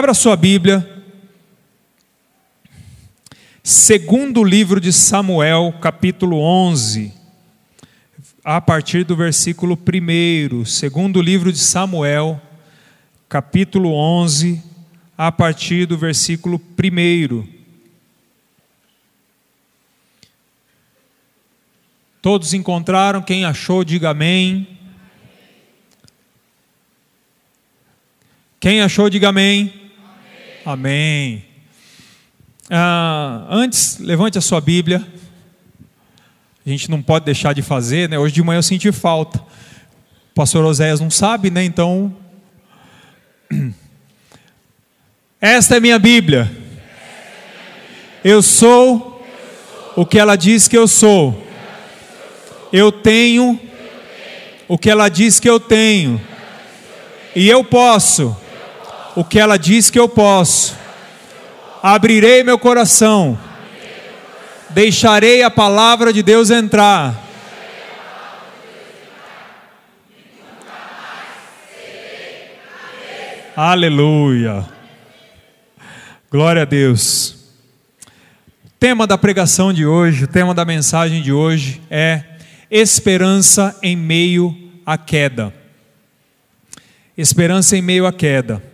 Abra sua Bíblia. Segundo livro de Samuel, capítulo 11, a partir do versículo 1. Segundo livro de Samuel, capítulo 11, a partir do versículo 1. Todos encontraram? Quem achou, diga amém. Quem achou, diga amém. Amém. Ah, antes, levante a sua Bíblia. A gente não pode deixar de fazer, né? Hoje de manhã eu senti falta. O pastor Oséias não sabe, né? Então. Esta é minha Bíblia. Eu sou o que ela diz que eu sou. Eu tenho o que ela diz que eu tenho. E eu posso o que ela diz que eu posso. Abrirei meu coração. Deixarei a palavra de Deus entrar. Aleluia. Glória a Deus. Tema da pregação de hoje, o tema da mensagem de hoje é esperança em meio à queda. Esperança em meio à queda.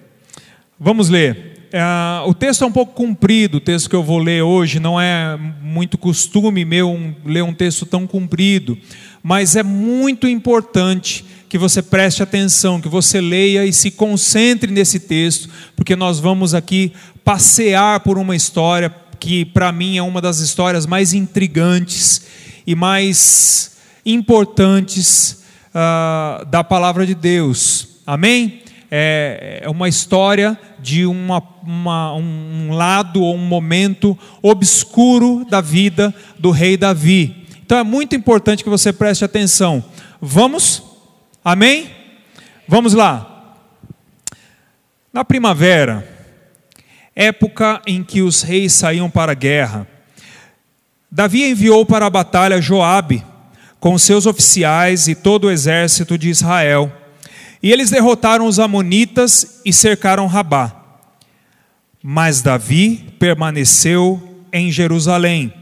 Vamos ler. É, o texto é um pouco comprido, o texto que eu vou ler hoje não é muito costume meu um, ler um texto tão comprido, mas é muito importante que você preste atenção, que você leia e se concentre nesse texto, porque nós vamos aqui passear por uma história que, para mim, é uma das histórias mais intrigantes e mais importantes uh, da palavra de Deus. Amém? É, é uma história de uma, uma, um lado ou um momento obscuro da vida do rei Davi. Então é muito importante que você preste atenção. Vamos? Amém? Vamos lá. Na primavera, época em que os reis saíam para a guerra, Davi enviou para a batalha Joabe com seus oficiais e todo o exército de Israel. E eles derrotaram os Amonitas e cercaram Rabá. Mas Davi permaneceu em Jerusalém.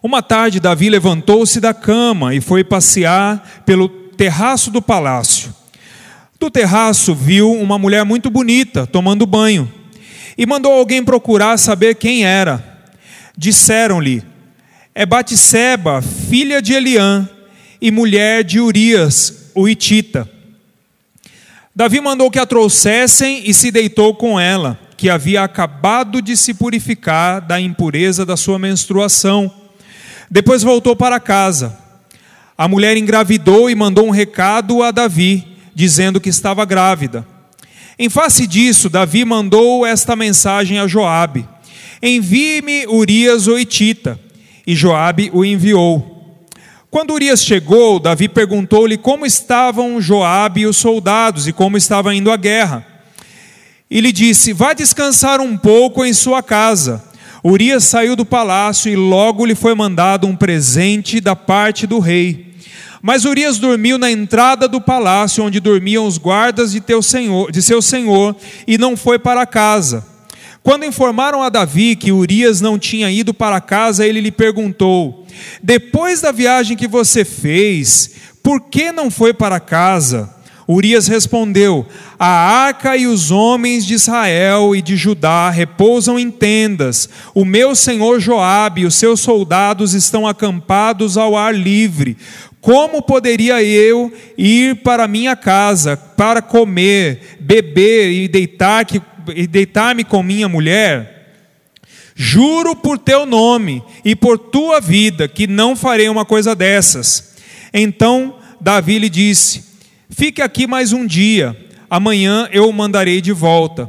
Uma tarde, Davi levantou-se da cama e foi passear pelo terraço do palácio. Do terraço viu uma mulher muito bonita tomando banho e mandou alguém procurar saber quem era. Disseram-lhe: É Batisseba, filha de Eliã e mulher de Urias, o Itita. Davi mandou que a trouxessem e se deitou com ela, que havia acabado de se purificar da impureza da sua menstruação. Depois voltou para casa. A mulher engravidou e mandou um recado a Davi, dizendo que estava grávida. Em face disso, Davi mandou esta mensagem a Joabe: Envie-me Urias o Itita. E Joabe o enviou. Quando Urias chegou, Davi perguntou-lhe como estavam Joabe e os soldados e como estava indo a guerra. E lhe disse: Vá descansar um pouco em sua casa. Urias saiu do palácio e logo lhe foi mandado um presente da parte do rei. Mas Urias dormiu na entrada do palácio onde dormiam os guardas de, teu senhor, de seu senhor e não foi para casa. Quando informaram a Davi que Urias não tinha ido para casa, ele lhe perguntou: Depois da viagem que você fez, por que não foi para casa? Urias respondeu: A arca e os homens de Israel e de Judá repousam em tendas. O meu senhor Joabe e os seus soldados estão acampados ao ar livre. Como poderia eu ir para minha casa para comer, beber e deitar que e deitar-me com minha mulher, juro por teu nome e por tua vida que não farei uma coisa dessas. Então Davi lhe disse: Fique aqui mais um dia, amanhã eu o mandarei de volta.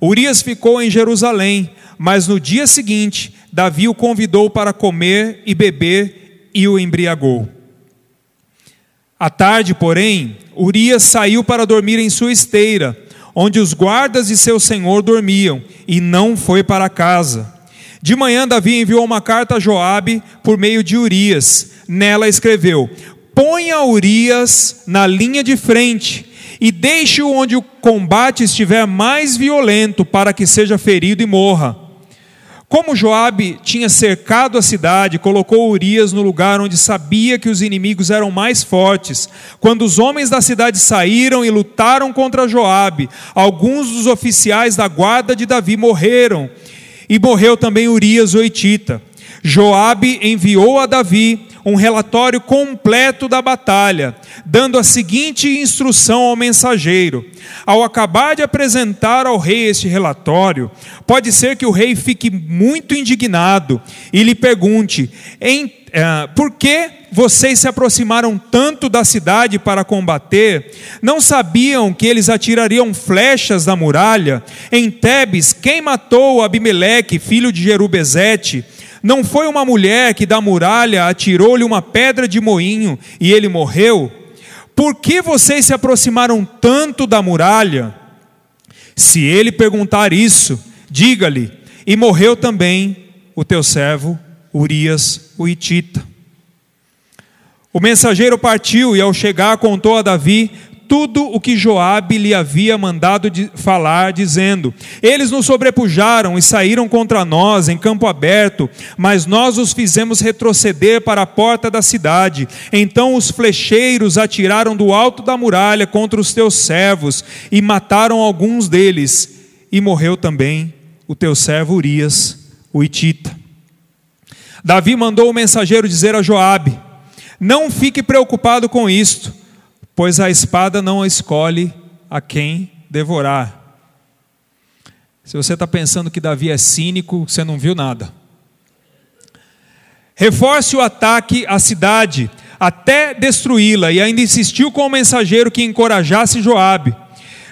Urias ficou em Jerusalém, mas no dia seguinte Davi o convidou para comer e beber e o embriagou. À tarde, porém, Urias saiu para dormir em sua esteira onde os guardas de seu senhor dormiam, e não foi para casa. De manhã Davi enviou uma carta a Joabe por meio de Urias. Nela escreveu: Ponha Urias na linha de frente e deixe-o onde o combate estiver mais violento, para que seja ferido e morra. Como Joabe tinha cercado a cidade, colocou Urias no lugar onde sabia que os inimigos eram mais fortes. Quando os homens da cidade saíram e lutaram contra Joabe, alguns dos oficiais da guarda de Davi morreram, e morreu também Urias o Etita. Joabe enviou a Davi um relatório completo da batalha, dando a seguinte instrução ao mensageiro: Ao acabar de apresentar ao rei este relatório, pode ser que o rei fique muito indignado e lhe pergunte: em, eh, por que vocês se aproximaram tanto da cidade para combater? Não sabiam que eles atirariam flechas da muralha? Em Tebes, quem matou Abimeleque, filho de Jerubezete? Não foi uma mulher que da muralha atirou-lhe uma pedra de moinho e ele morreu? Por que vocês se aproximaram tanto da muralha? Se ele perguntar isso, diga-lhe: e morreu também o teu servo Urias o Itita. O mensageiro partiu e ao chegar contou a Davi tudo o que Joabe lhe havia mandado falar, dizendo: Eles nos sobrepujaram e saíram contra nós em campo aberto, mas nós os fizemos retroceder para a porta da cidade. Então os flecheiros atiraram do alto da muralha contra os teus servos e mataram alguns deles, e morreu também o teu servo Urias, o Itita. Davi mandou o mensageiro dizer a Joabe: Não fique preocupado com isto pois a espada não escolhe a quem devorar. Se você está pensando que Davi é cínico, você não viu nada. Reforce o ataque à cidade até destruí-la, e ainda insistiu com o mensageiro que encorajasse Joabe.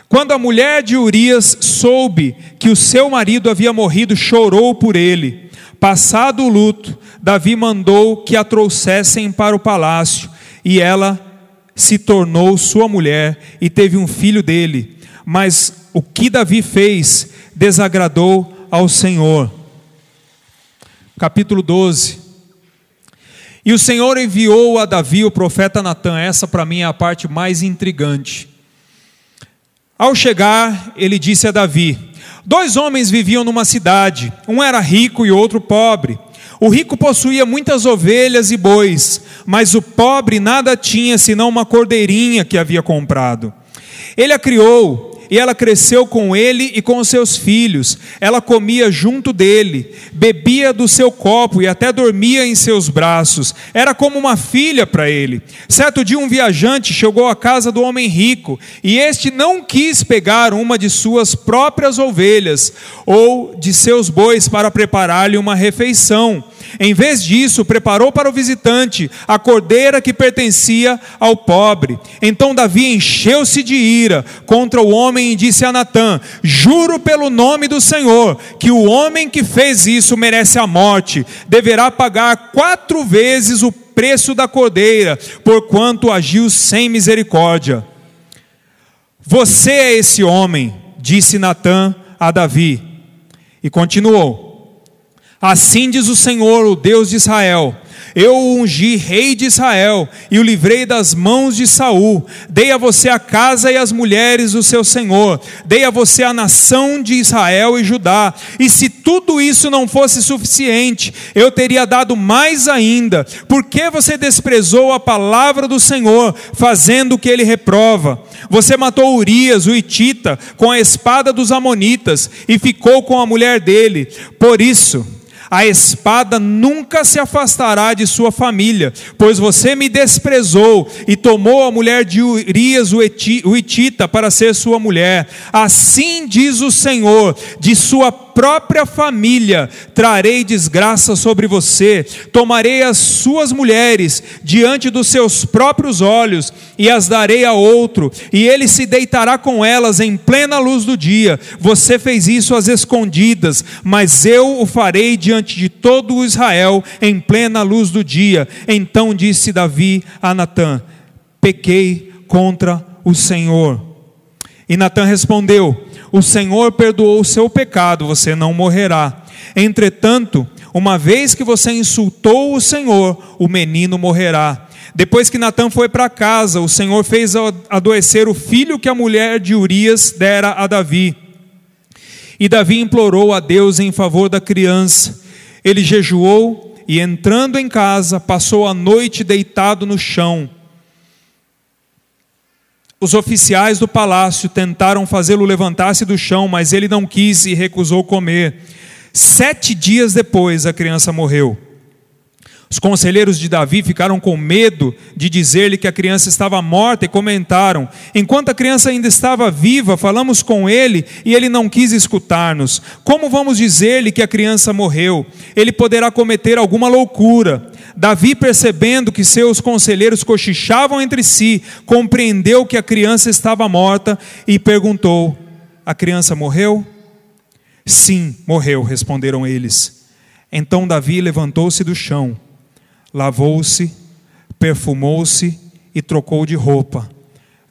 Quando a mulher de Urias soube que o seu marido havia morrido, chorou por ele. Passado o luto, Davi mandou que a trouxessem para o palácio, e ela se tornou sua mulher e teve um filho dele. Mas o que Davi fez desagradou ao Senhor. Capítulo 12. E o Senhor enviou a Davi o profeta Natan. Essa para mim é a parte mais intrigante. Ao chegar, ele disse a Davi: Dois homens viviam numa cidade, um era rico e outro pobre. O rico possuía muitas ovelhas e bois, mas o pobre nada tinha senão uma cordeirinha que havia comprado. Ele a criou e ela cresceu com ele e com os seus filhos. Ela comia junto dele, bebia do seu copo e até dormia em seus braços. Era como uma filha para ele. Certo dia, um viajante chegou à casa do homem rico e este não quis pegar uma de suas próprias ovelhas ou de seus bois para preparar-lhe uma refeição. Em vez disso, preparou para o visitante a cordeira que pertencia ao pobre. Então Davi encheu-se de ira contra o homem e disse a Natã: Juro pelo nome do Senhor que o homem que fez isso merece a morte, deverá pagar quatro vezes o preço da cordeira, porquanto agiu sem misericórdia. Você é esse homem, disse Natã a Davi. E continuou: Assim diz o Senhor, o Deus de Israel: eu o ungi rei de Israel e o livrei das mãos de Saul. Dei a você a casa e as mulheres do seu senhor. Dei a você a nação de Israel e Judá. E se tudo isso não fosse suficiente, eu teria dado mais ainda. Por que você desprezou a palavra do Senhor, fazendo o que ele reprova? Você matou Urias, o Itita, com a espada dos amonitas e ficou com a mulher dele. Por isso, a espada nunca se afastará de sua família, pois você me desprezou e tomou a mulher de Urias, o Itita, para ser sua mulher. Assim diz o Senhor, de sua própria família trarei desgraça sobre você, tomarei as suas mulheres diante dos seus próprios olhos e as darei a outro, e ele se deitará com elas em plena luz do dia. Você fez isso às escondidas, mas eu o farei diante de todo Israel em plena luz do dia. Então disse Davi a Natã: Pequei contra o Senhor. E Natã respondeu: O Senhor perdoou o seu pecado, você não morrerá. Entretanto, uma vez que você insultou o Senhor, o menino morrerá. Depois que Natã foi para casa, o Senhor fez adoecer o filho que a mulher de Urias dera a Davi. E Davi implorou a Deus em favor da criança. Ele jejuou e, entrando em casa, passou a noite deitado no chão. Os oficiais do palácio tentaram fazê-lo levantar-se do chão, mas ele não quis e recusou comer. Sete dias depois, a criança morreu. Os conselheiros de Davi ficaram com medo de dizer-lhe que a criança estava morta e comentaram: Enquanto a criança ainda estava viva, falamos com ele e ele não quis escutar-nos. Como vamos dizer-lhe que a criança morreu? Ele poderá cometer alguma loucura. Davi, percebendo que seus conselheiros cochichavam entre si, compreendeu que a criança estava morta e perguntou: A criança morreu? Sim, morreu, responderam eles. Então Davi levantou-se do chão lavou-se, perfumou-se e trocou de roupa.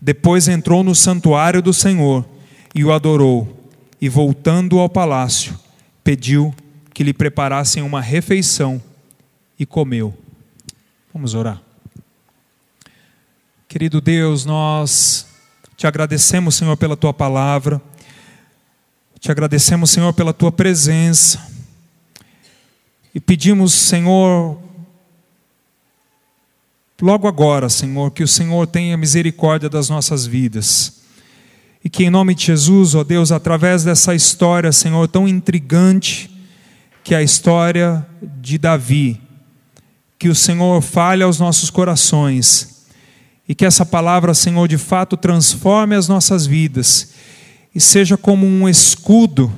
Depois entrou no santuário do Senhor e o adorou. E voltando ao palácio, pediu que lhe preparassem uma refeição e comeu. Vamos orar. Querido Deus, nós te agradecemos, Senhor, pela tua palavra. Te agradecemos, Senhor, pela tua presença. E pedimos, Senhor, logo agora, Senhor, que o Senhor tenha misericórdia das nossas vidas. E que em nome de Jesus, ó Deus, através dessa história, Senhor, tão intrigante, que é a história de Davi, que o Senhor fale aos nossos corações e que essa palavra, Senhor, de fato transforme as nossas vidas e seja como um escudo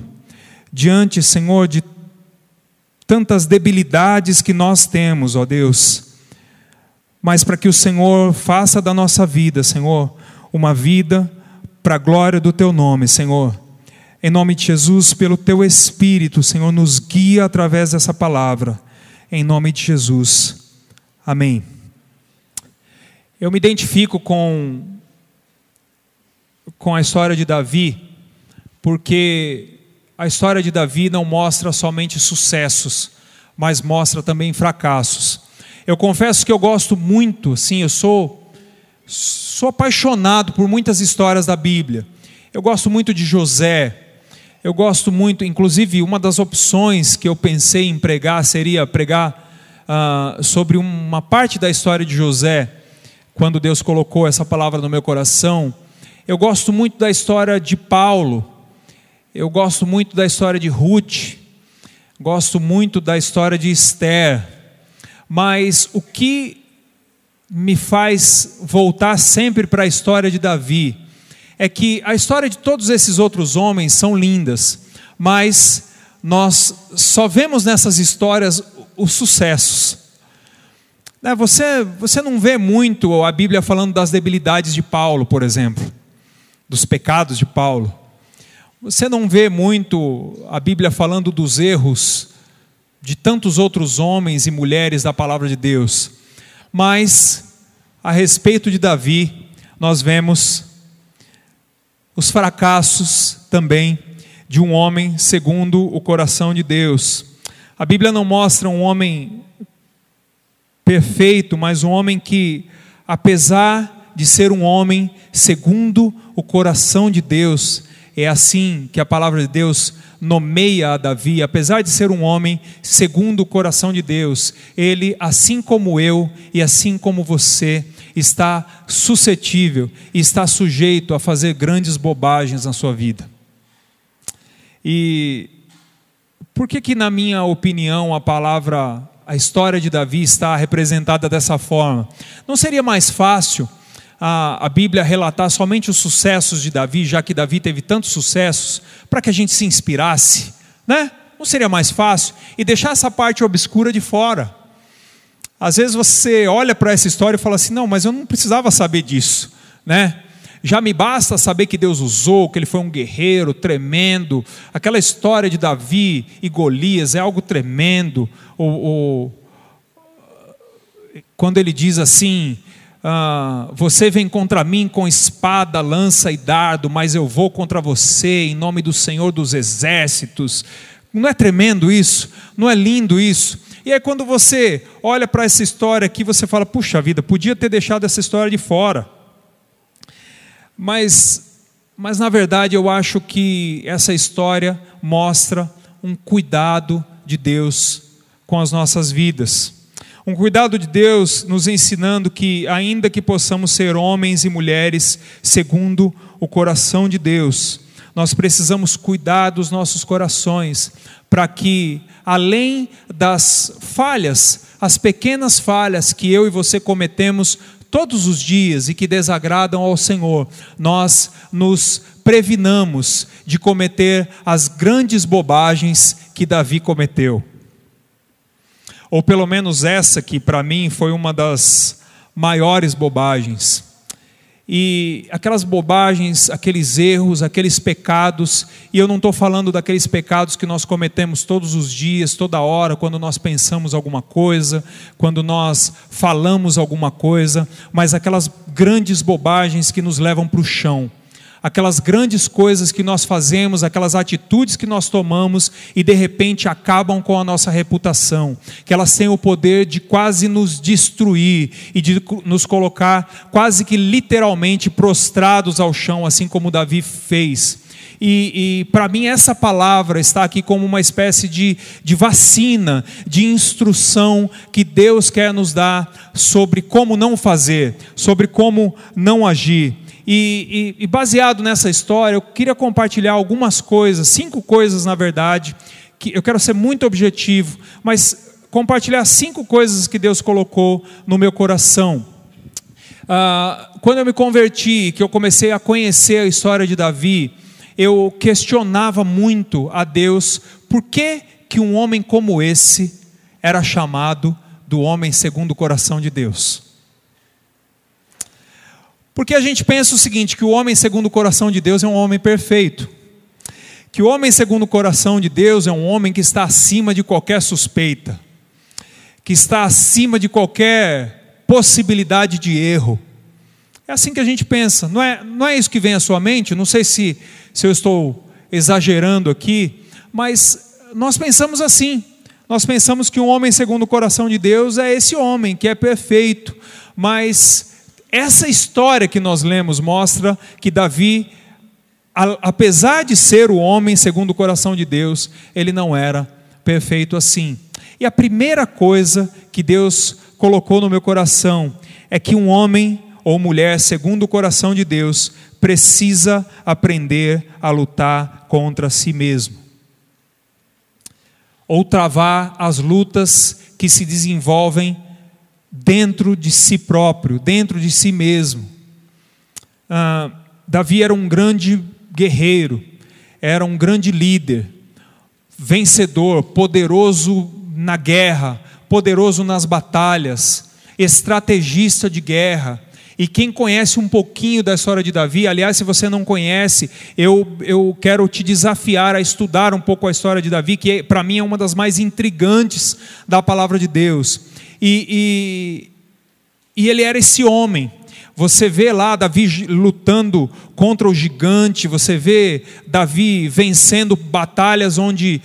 diante, Senhor, de tantas debilidades que nós temos, ó Deus mas para que o Senhor faça da nossa vida, Senhor, uma vida para a glória do Teu nome, Senhor. Em nome de Jesus, pelo Teu Espírito, Senhor, nos guia através dessa palavra. Em nome de Jesus. Amém. Eu me identifico com, com a história de Davi, porque a história de Davi não mostra somente sucessos, mas mostra também fracassos. Eu confesso que eu gosto muito, sim, eu sou sou apaixonado por muitas histórias da Bíblia. Eu gosto muito de José. Eu gosto muito, inclusive, uma das opções que eu pensei em pregar seria pregar uh, sobre uma parte da história de José, quando Deus colocou essa palavra no meu coração. Eu gosto muito da história de Paulo. Eu gosto muito da história de Ruth. Gosto muito da história de Esther mas o que me faz voltar sempre para a história de Davi é que a história de todos esses outros homens são lindas, mas nós só vemos nessas histórias os sucessos. Né, você, você não vê muito a Bíblia falando das debilidades de Paulo, por exemplo, dos pecados de Paulo. Você não vê muito a Bíblia falando dos erros de tantos outros homens e mulheres da palavra de Deus. Mas, a respeito de Davi, nós vemos os fracassos também de um homem segundo o coração de Deus. A Bíblia não mostra um homem perfeito, mas um homem que, apesar de ser um homem segundo o coração de Deus, é assim que a palavra de Deus nomeia a Davi, apesar de ser um homem segundo o coração de Deus, ele, assim como eu e assim como você, está suscetível está sujeito a fazer grandes bobagens na sua vida. E por que que na minha opinião a palavra a história de Davi está representada dessa forma? Não seria mais fácil a, a Bíblia relatar somente os sucessos de Davi, já que Davi teve tantos sucessos, para que a gente se inspirasse, né? Não seria mais fácil? E deixar essa parte obscura de fora. Às vezes você olha para essa história e fala assim: não, mas eu não precisava saber disso, né? Já me basta saber que Deus usou, que ele foi um guerreiro tremendo. Aquela história de Davi e Golias é algo tremendo. O, quando ele diz assim: ah, você vem contra mim com espada, lança e dardo, mas eu vou contra você em nome do Senhor dos exércitos. Não é tremendo isso? Não é lindo isso? E aí, quando você olha para essa história aqui, você fala: puxa vida, podia ter deixado essa história de fora. Mas, mas na verdade, eu acho que essa história mostra um cuidado de Deus com as nossas vidas. Um cuidado de Deus nos ensinando que, ainda que possamos ser homens e mulheres segundo o coração de Deus, nós precisamos cuidar dos nossos corações, para que, além das falhas, as pequenas falhas que eu e você cometemos todos os dias e que desagradam ao Senhor, nós nos previnamos de cometer as grandes bobagens que Davi cometeu. Ou pelo menos essa que para mim foi uma das maiores bobagens e aquelas bobagens, aqueles erros, aqueles pecados, e eu não estou falando daqueles pecados que nós cometemos todos os dias, toda hora, quando nós pensamos alguma coisa, quando nós falamos alguma coisa, mas aquelas grandes bobagens que nos levam para o chão aquelas grandes coisas que nós fazemos, aquelas atitudes que nós tomamos e de repente acabam com a nossa reputação, que elas têm o poder de quase nos destruir e de nos colocar quase que literalmente prostrados ao chão, assim como Davi fez. E, e para mim, essa palavra está aqui como uma espécie de, de vacina, de instrução que Deus quer nos dar sobre como não fazer, sobre como não agir. E, e, e, baseado nessa história, eu queria compartilhar algumas coisas, cinco coisas na verdade, que eu quero ser muito objetivo, mas compartilhar cinco coisas que Deus colocou no meu coração. Ah, quando eu me converti, que eu comecei a conhecer a história de Davi, eu questionava muito a Deus por que, que um homem como esse era chamado do homem segundo o coração de Deus. Porque a gente pensa o seguinte: que o homem segundo o coração de Deus é um homem perfeito. Que o homem segundo o coração de Deus é um homem que está acima de qualquer suspeita, que está acima de qualquer possibilidade de erro. É assim que a gente pensa, não é, não é isso que vem à sua mente? Não sei se, se eu estou exagerando aqui, mas nós pensamos assim. Nós pensamos que um homem segundo o coração de Deus é esse homem que é perfeito, mas essa história que nós lemos mostra que Davi, apesar de ser o homem segundo o coração de Deus, ele não era perfeito assim. E a primeira coisa que Deus colocou no meu coração é que um homem ou mulher segundo o coração de Deus precisa aprender a lutar contra si mesmo. Ou travar as lutas que se desenvolvem dentro de si próprio, dentro de si mesmo. Ah, Davi era um grande guerreiro, era um grande líder, vencedor, poderoso na guerra, poderoso nas batalhas, estrategista de guerra. E quem conhece um pouquinho da história de Davi, aliás, se você não conhece, eu, eu quero te desafiar a estudar um pouco a história de Davi, que é, para mim é uma das mais intrigantes da palavra de Deus. E, e, e ele era esse homem. Você vê lá Davi lutando contra o gigante, você vê Davi vencendo batalhas onde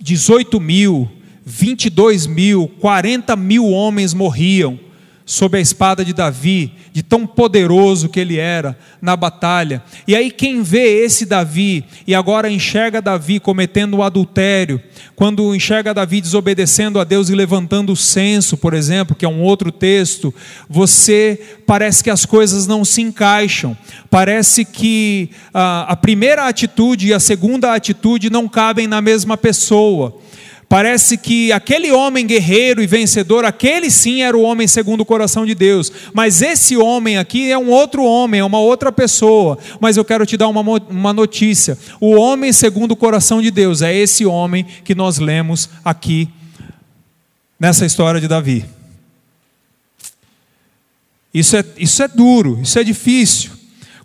18 mil, 22 mil, 40 mil homens morriam sob a espada de Davi, de tão poderoso que ele era na batalha. E aí, quem vê esse Davi e agora enxerga Davi cometendo o adultério, quando enxerga Davi desobedecendo a Deus e levantando o censo, por exemplo, que é um outro texto, você parece que as coisas não se encaixam, parece que a, a primeira atitude e a segunda atitude não cabem na mesma pessoa. Parece que aquele homem guerreiro e vencedor, aquele sim era o homem segundo o coração de Deus. Mas esse homem aqui é um outro homem, é uma outra pessoa. Mas eu quero te dar uma, uma notícia: o homem segundo o coração de Deus é esse homem que nós lemos aqui nessa história de Davi. Isso é, isso é duro, isso é difícil.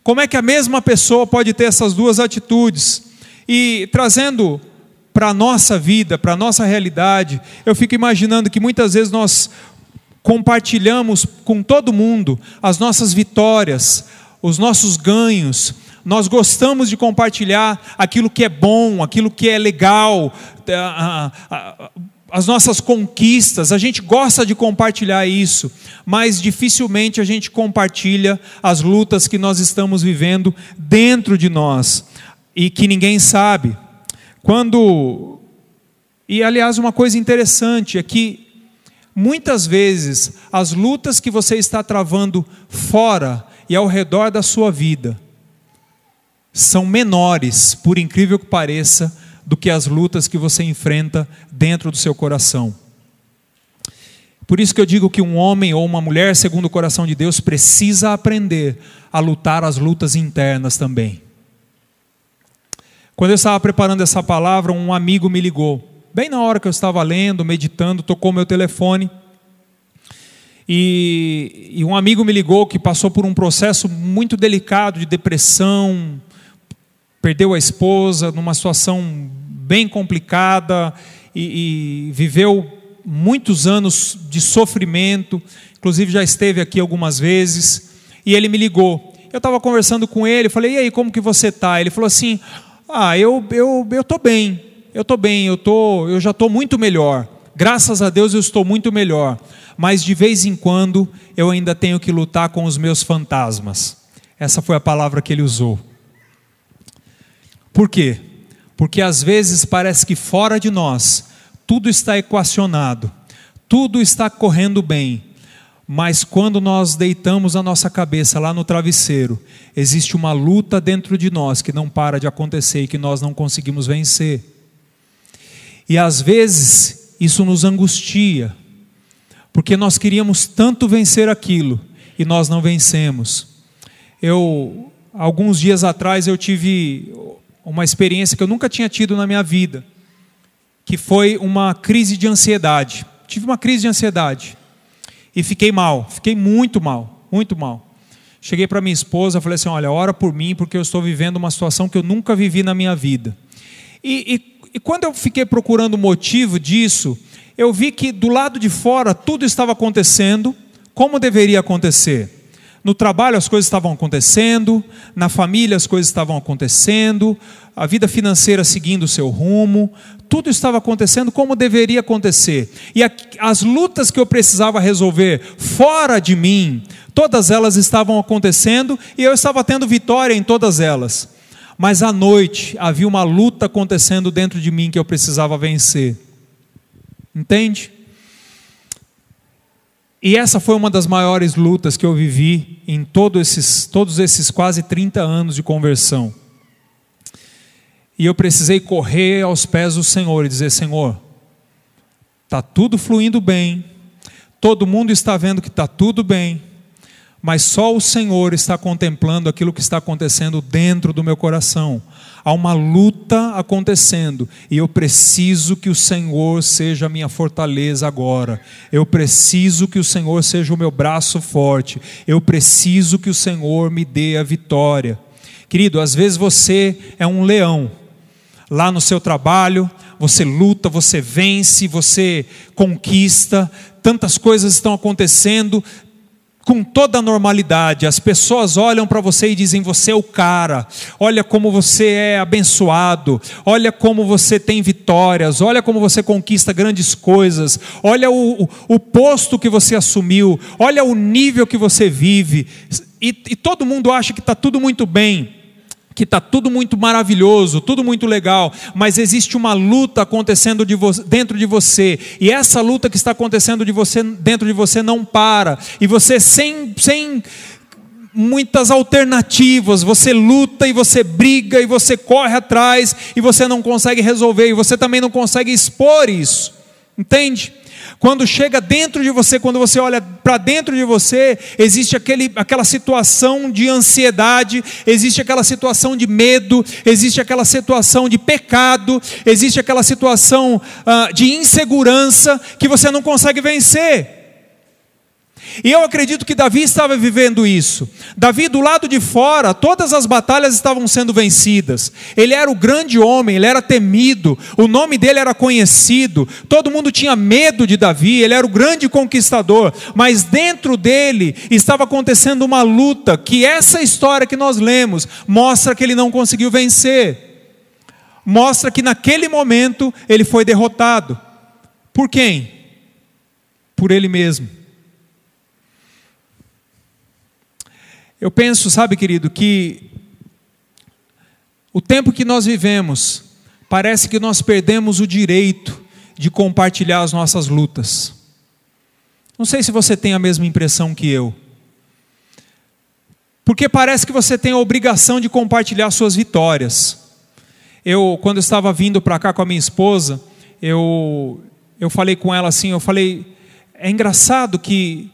Como é que a mesma pessoa pode ter essas duas atitudes? E trazendo para a nossa vida, para a nossa realidade, eu fico imaginando que muitas vezes nós compartilhamos com todo mundo as nossas vitórias, os nossos ganhos, nós gostamos de compartilhar aquilo que é bom, aquilo que é legal, as nossas conquistas, a gente gosta de compartilhar isso, mas dificilmente a gente compartilha as lutas que nós estamos vivendo dentro de nós e que ninguém sabe. Quando. E aliás, uma coisa interessante é que muitas vezes as lutas que você está travando fora e ao redor da sua vida são menores, por incrível que pareça, do que as lutas que você enfrenta dentro do seu coração. Por isso que eu digo que um homem ou uma mulher, segundo o coração de Deus, precisa aprender a lutar as lutas internas também. Quando eu estava preparando essa palavra, um amigo me ligou. Bem na hora que eu estava lendo, meditando, tocou meu telefone. E, e, um amigo me ligou que passou por um processo muito delicado de depressão, perdeu a esposa numa situação bem complicada e, e viveu muitos anos de sofrimento, inclusive já esteve aqui algumas vezes, e ele me ligou. Eu estava conversando com ele, falei, e aí, como que você está? Ele falou assim, ah, eu eu eu tô bem, eu tô bem, eu tô, eu já estou muito melhor. Graças a Deus eu estou muito melhor, mas de vez em quando eu ainda tenho que lutar com os meus fantasmas. Essa foi a palavra que ele usou. Por quê? Porque às vezes parece que fora de nós tudo está equacionado, tudo está correndo bem, mas quando nós deitamos a nossa cabeça lá no travesseiro, existe uma luta dentro de nós que não para de acontecer e que nós não conseguimos vencer. E às vezes isso nos angustia, porque nós queríamos tanto vencer aquilo e nós não vencemos. Eu alguns dias atrás eu tive uma experiência que eu nunca tinha tido na minha vida, que foi uma crise de ansiedade. Tive uma crise de ansiedade e fiquei mal, fiquei muito mal, muito mal. Cheguei para minha esposa, falei assim: olha, ora por mim, porque eu estou vivendo uma situação que eu nunca vivi na minha vida. E, e, e quando eu fiquei procurando o motivo disso, eu vi que do lado de fora tudo estava acontecendo como deveria acontecer. No trabalho as coisas estavam acontecendo, na família as coisas estavam acontecendo, a vida financeira seguindo o seu rumo, tudo estava acontecendo como deveria acontecer. E as lutas que eu precisava resolver fora de mim, todas elas estavam acontecendo e eu estava tendo vitória em todas elas. Mas à noite havia uma luta acontecendo dentro de mim que eu precisava vencer. Entende? E essa foi uma das maiores lutas que eu vivi em todos esses, todos esses quase 30 anos de conversão. E eu precisei correr aos pés do Senhor e dizer: Senhor, está tudo fluindo bem, todo mundo está vendo que está tudo bem, mas só o Senhor está contemplando aquilo que está acontecendo dentro do meu coração. Há uma luta acontecendo e eu preciso que o Senhor seja a minha fortaleza agora. Eu preciso que o Senhor seja o meu braço forte. Eu preciso que o Senhor me dê a vitória. Querido, às vezes você é um leão. Lá no seu trabalho, você luta, você vence, você conquista, tantas coisas estão acontecendo, com toda a normalidade. As pessoas olham para você e dizem: Você é o cara, olha como você é abençoado, olha como você tem vitórias, olha como você conquista grandes coisas, olha o, o, o posto que você assumiu, olha o nível que você vive. E, e todo mundo acha que está tudo muito bem que está tudo muito maravilhoso, tudo muito legal, mas existe uma luta acontecendo de dentro de você, e essa luta que está acontecendo de você, dentro de você não para, e você sem, sem muitas alternativas, você luta e você briga e você corre atrás e você não consegue resolver, e você também não consegue expor isso, entende? Quando chega dentro de você, quando você olha para dentro de você, existe aquele, aquela situação de ansiedade, existe aquela situação de medo, existe aquela situação de pecado, existe aquela situação uh, de insegurança que você não consegue vencer. E eu acredito que Davi estava vivendo isso. Davi, do lado de fora, todas as batalhas estavam sendo vencidas. Ele era o grande homem, ele era temido, o nome dele era conhecido, todo mundo tinha medo de Davi, ele era o grande conquistador. Mas dentro dele estava acontecendo uma luta que essa história que nós lemos mostra que ele não conseguiu vencer. Mostra que naquele momento ele foi derrotado. Por quem? Por Ele mesmo. Eu penso, sabe, querido, que o tempo que nós vivemos, parece que nós perdemos o direito de compartilhar as nossas lutas. Não sei se você tem a mesma impressão que eu. Porque parece que você tem a obrigação de compartilhar suas vitórias. Eu, quando eu estava vindo para cá com a minha esposa, eu, eu falei com ela assim, eu falei, é engraçado que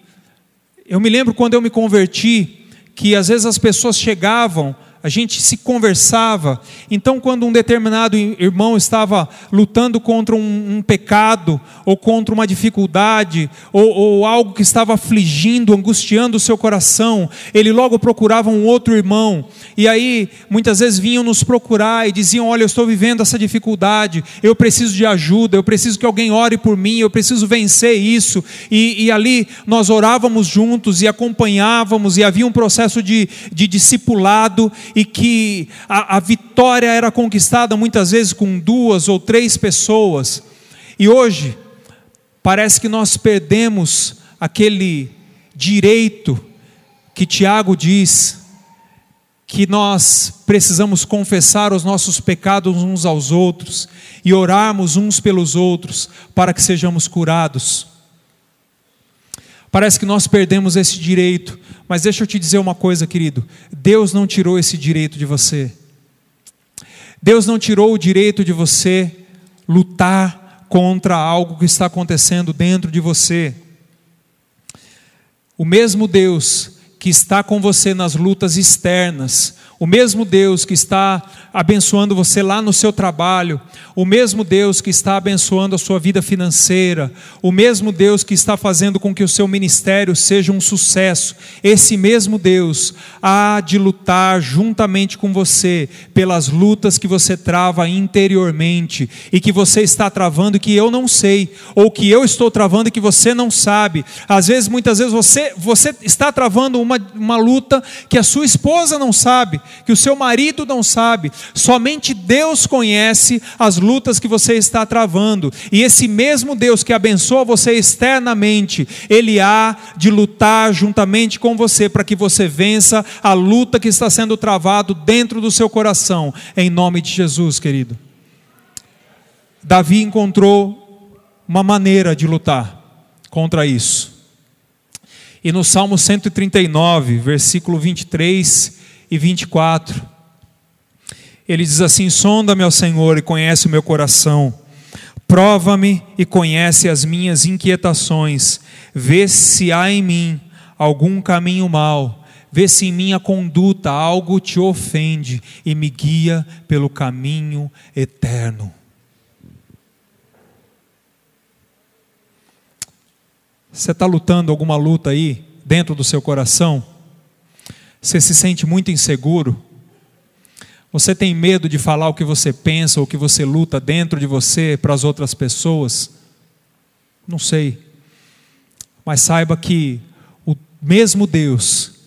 eu me lembro quando eu me converti, que às vezes as pessoas chegavam a gente se conversava. Então, quando um determinado irmão estava lutando contra um, um pecado, ou contra uma dificuldade, ou, ou, algo que estava afligindo, angustiando o seu coração, ele logo procurava um outro irmão. E aí, muitas vezes vinham nos procurar e diziam: Olha, eu estou vivendo essa dificuldade, eu preciso de ajuda, eu preciso que alguém ore por mim, eu preciso vencer isso. E, e ali nós orávamos juntos e acompanhávamos, e havia um processo de, de discipulado e que a, a vitória era conquistada muitas vezes com duas ou três pessoas. E hoje, parece que nós perdemos aquele direito que Tiago diz que nós precisamos confessar os nossos pecados uns aos outros e orarmos uns pelos outros para que sejamos curados. Parece que nós perdemos esse direito, mas deixa eu te dizer uma coisa, querido: Deus não tirou esse direito de você. Deus não tirou o direito de você lutar contra algo que está acontecendo dentro de você. O mesmo Deus que está com você nas lutas externas, o mesmo Deus que está abençoando você lá no seu trabalho, o mesmo Deus que está abençoando a sua vida financeira, o mesmo Deus que está fazendo com que o seu ministério seja um sucesso, esse mesmo Deus há de lutar juntamente com você pelas lutas que você trava interiormente e que você está travando que eu não sei, ou que eu estou travando e que você não sabe. Às vezes, muitas vezes, você, você está travando uma, uma luta que a sua esposa não sabe que o seu marido não sabe. Somente Deus conhece as lutas que você está travando. E esse mesmo Deus que abençoa você externamente, ele há de lutar juntamente com você para que você vença a luta que está sendo travado dentro do seu coração, em nome de Jesus, querido. Davi encontrou uma maneira de lutar contra isso. E no Salmo 139, versículo 23 e 24. Ele diz assim: Sonda-me, ó Senhor, e conhece o meu coração. Prova-me e conhece as minhas inquietações. Vê se há em mim algum caminho mau. Vê se em minha conduta algo te ofende e me guia pelo caminho eterno. Você está lutando alguma luta aí dentro do seu coração? Você se sente muito inseguro? Você tem medo de falar o que você pensa ou o que você luta dentro de você para as outras pessoas? Não sei. Mas saiba que o mesmo Deus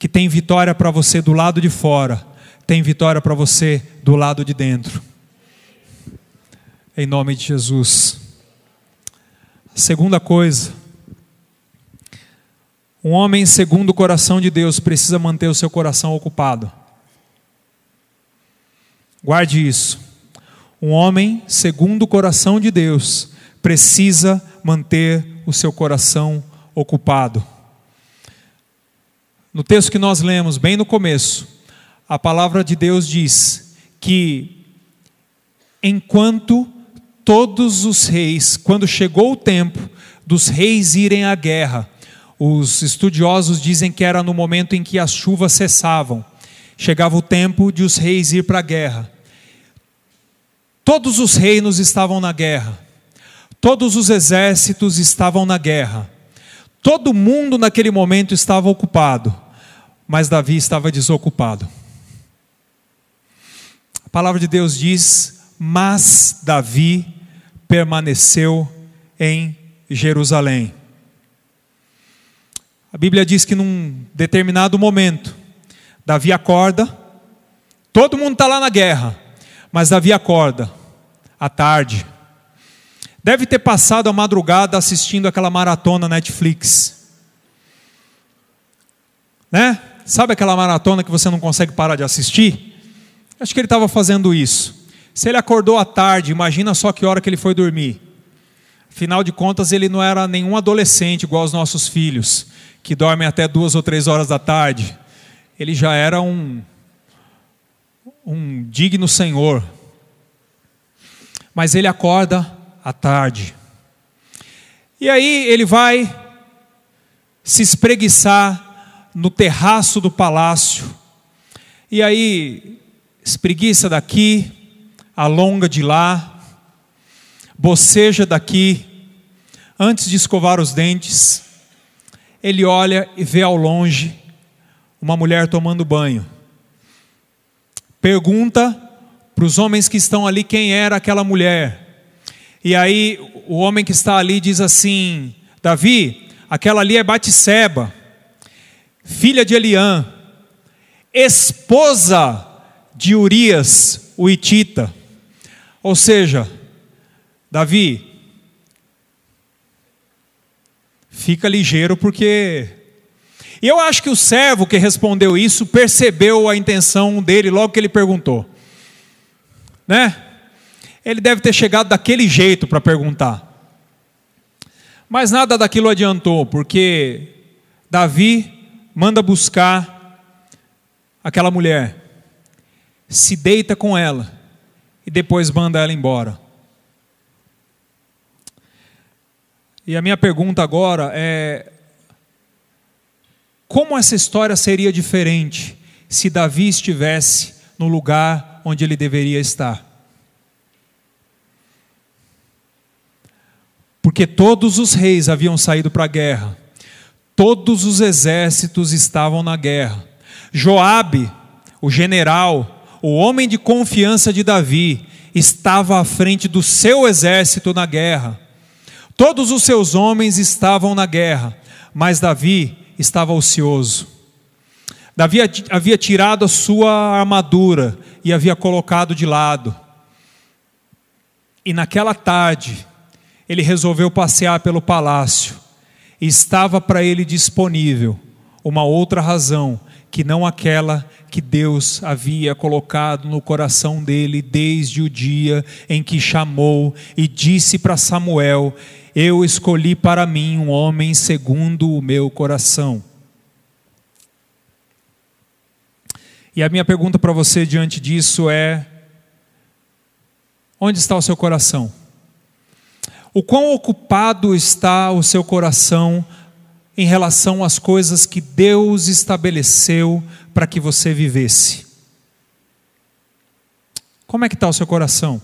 que tem vitória para você do lado de fora, tem vitória para você do lado de dentro. Em nome de Jesus. Segunda coisa, um homem segundo o coração de Deus precisa manter o seu coração ocupado. Guarde isso. Um homem segundo o coração de Deus precisa manter o seu coração ocupado. No texto que nós lemos, bem no começo, a palavra de Deus diz que enquanto todos os reis, quando chegou o tempo dos reis irem à guerra, os estudiosos dizem que era no momento em que as chuvas cessavam. Chegava o tempo de os reis ir para a guerra. Todos os reinos estavam na guerra. Todos os exércitos estavam na guerra. Todo mundo naquele momento estava ocupado, mas Davi estava desocupado. A palavra de Deus diz: Mas Davi permaneceu em Jerusalém. A Bíblia diz que num determinado momento, Davi acorda, todo mundo está lá na guerra, mas Davi acorda, à tarde. Deve ter passado a madrugada assistindo aquela maratona Netflix. Né? Sabe aquela maratona que você não consegue parar de assistir? Acho que ele estava fazendo isso. Se ele acordou à tarde, imagina só que hora que ele foi dormir. Afinal de contas, ele não era nenhum adolescente igual os nossos filhos, que dormem até duas ou três horas da tarde. Ele já era um, um digno senhor. Mas ele acorda à tarde. E aí ele vai se espreguiçar no terraço do palácio. E aí espreguiça daqui, alonga de lá, boceja daqui, antes de escovar os dentes, ele olha e vê ao longe uma mulher tomando banho. Pergunta para os homens que estão ali quem era aquela mulher. E aí o homem que está ali diz assim: Davi, aquela ali é Batseba, filha de Eliã, esposa de Urias, o Itita. Ou seja, Davi, fica ligeiro porque. E eu acho que o servo que respondeu isso percebeu a intenção dele logo que ele perguntou. Né? Ele deve ter chegado daquele jeito para perguntar. Mas nada daquilo adiantou, porque Davi manda buscar aquela mulher, se deita com ela e depois manda ela embora. E a minha pergunta agora é: como essa história seria diferente se Davi estivesse no lugar onde ele deveria estar? porque todos os reis haviam saído para a guerra, todos os exércitos estavam na guerra. Joabe, o general, o homem de confiança de Davi, estava à frente do seu exército na guerra. Todos os seus homens estavam na guerra, mas Davi estava ocioso. Davi havia tirado a sua armadura e havia colocado de lado. E naquela tarde, ele resolveu passear pelo palácio. E estava para ele disponível uma outra razão que não aquela que Deus havia colocado no coração dele desde o dia em que chamou e disse para Samuel: Eu escolhi para mim um homem segundo o meu coração. E a minha pergunta para você diante disso é: onde está o seu coração? O quão ocupado está o seu coração em relação às coisas que Deus estabeleceu para que você vivesse? Como é que está o seu coração?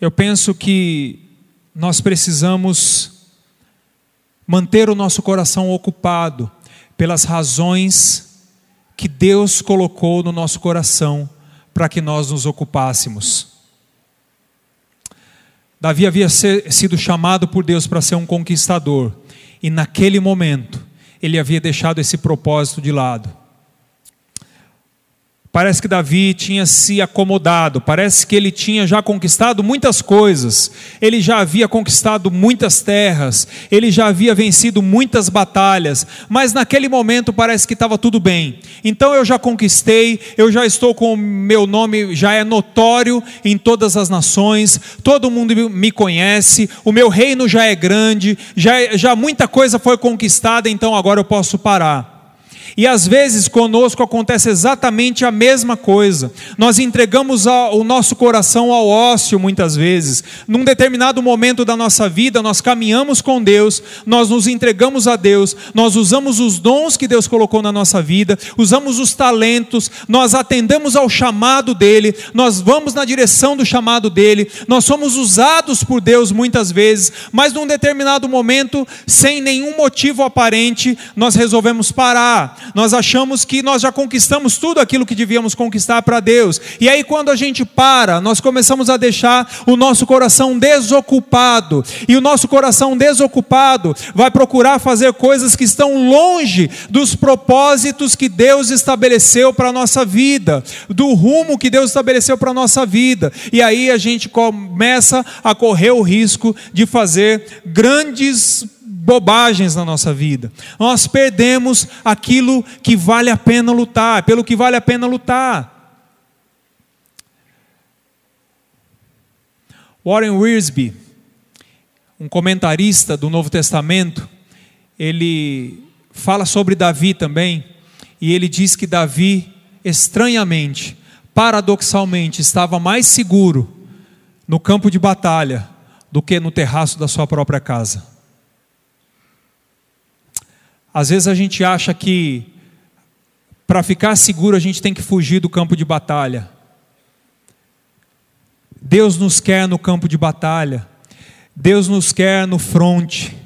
Eu penso que nós precisamos manter o nosso coração ocupado pelas razões que Deus colocou no nosso coração para que nós nos ocupássemos. Davi havia ser, sido chamado por Deus para ser um conquistador, e naquele momento ele havia deixado esse propósito de lado. Parece que Davi tinha se acomodado, parece que ele tinha já conquistado muitas coisas, ele já havia conquistado muitas terras, ele já havia vencido muitas batalhas, mas naquele momento parece que estava tudo bem. Então eu já conquistei, eu já estou com o meu nome, já é notório em todas as nações, todo mundo me conhece, o meu reino já é grande, já, já muita coisa foi conquistada, então agora eu posso parar. E às vezes conosco acontece exatamente a mesma coisa. Nós entregamos o nosso coração ao ócio muitas vezes. Num determinado momento da nossa vida, nós caminhamos com Deus, nós nos entregamos a Deus, nós usamos os dons que Deus colocou na nossa vida, usamos os talentos, nós atendemos ao chamado dele, nós vamos na direção do chamado dele, nós somos usados por Deus muitas vezes, mas num determinado momento, sem nenhum motivo aparente, nós resolvemos parar nós achamos que nós já conquistamos tudo aquilo que devíamos conquistar para Deus. E aí, quando a gente para, nós começamos a deixar o nosso coração desocupado. E o nosso coração desocupado vai procurar fazer coisas que estão longe dos propósitos que Deus estabeleceu para a nossa vida, do rumo que Deus estabeleceu para a nossa vida. E aí a gente começa a correr o risco de fazer grandes bobagens na nossa vida. Nós perdemos aquilo que vale a pena lutar, pelo que vale a pena lutar. Warren Wiersbe, um comentarista do Novo Testamento, ele fala sobre Davi também, e ele diz que Davi, estranhamente, paradoxalmente, estava mais seguro no campo de batalha do que no terraço da sua própria casa. Às vezes a gente acha que para ficar seguro a gente tem que fugir do campo de batalha. Deus nos quer no campo de batalha. Deus nos quer no fronte.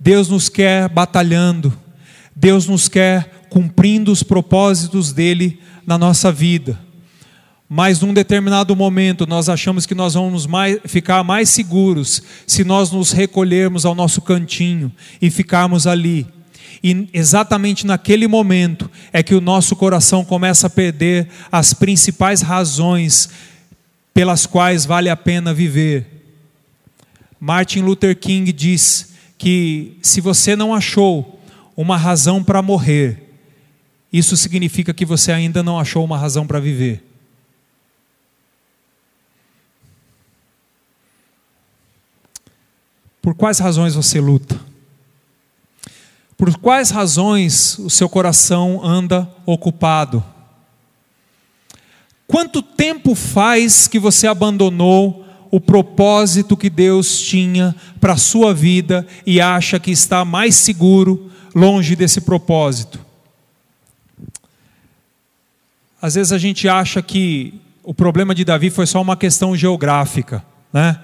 Deus nos quer batalhando. Deus nos quer cumprindo os propósitos dele na nossa vida. Mas num determinado momento nós achamos que nós vamos mais, ficar mais seguros se nós nos recolhermos ao nosso cantinho e ficarmos ali e exatamente naquele momento é que o nosso coração começa a perder as principais razões pelas quais vale a pena viver. Martin Luther King diz que se você não achou uma razão para morrer, isso significa que você ainda não achou uma razão para viver. Por quais razões você luta? Por quais razões o seu coração anda ocupado? Quanto tempo faz que você abandonou o propósito que Deus tinha para a sua vida e acha que está mais seguro longe desse propósito? Às vezes a gente acha que o problema de Davi foi só uma questão geográfica, né?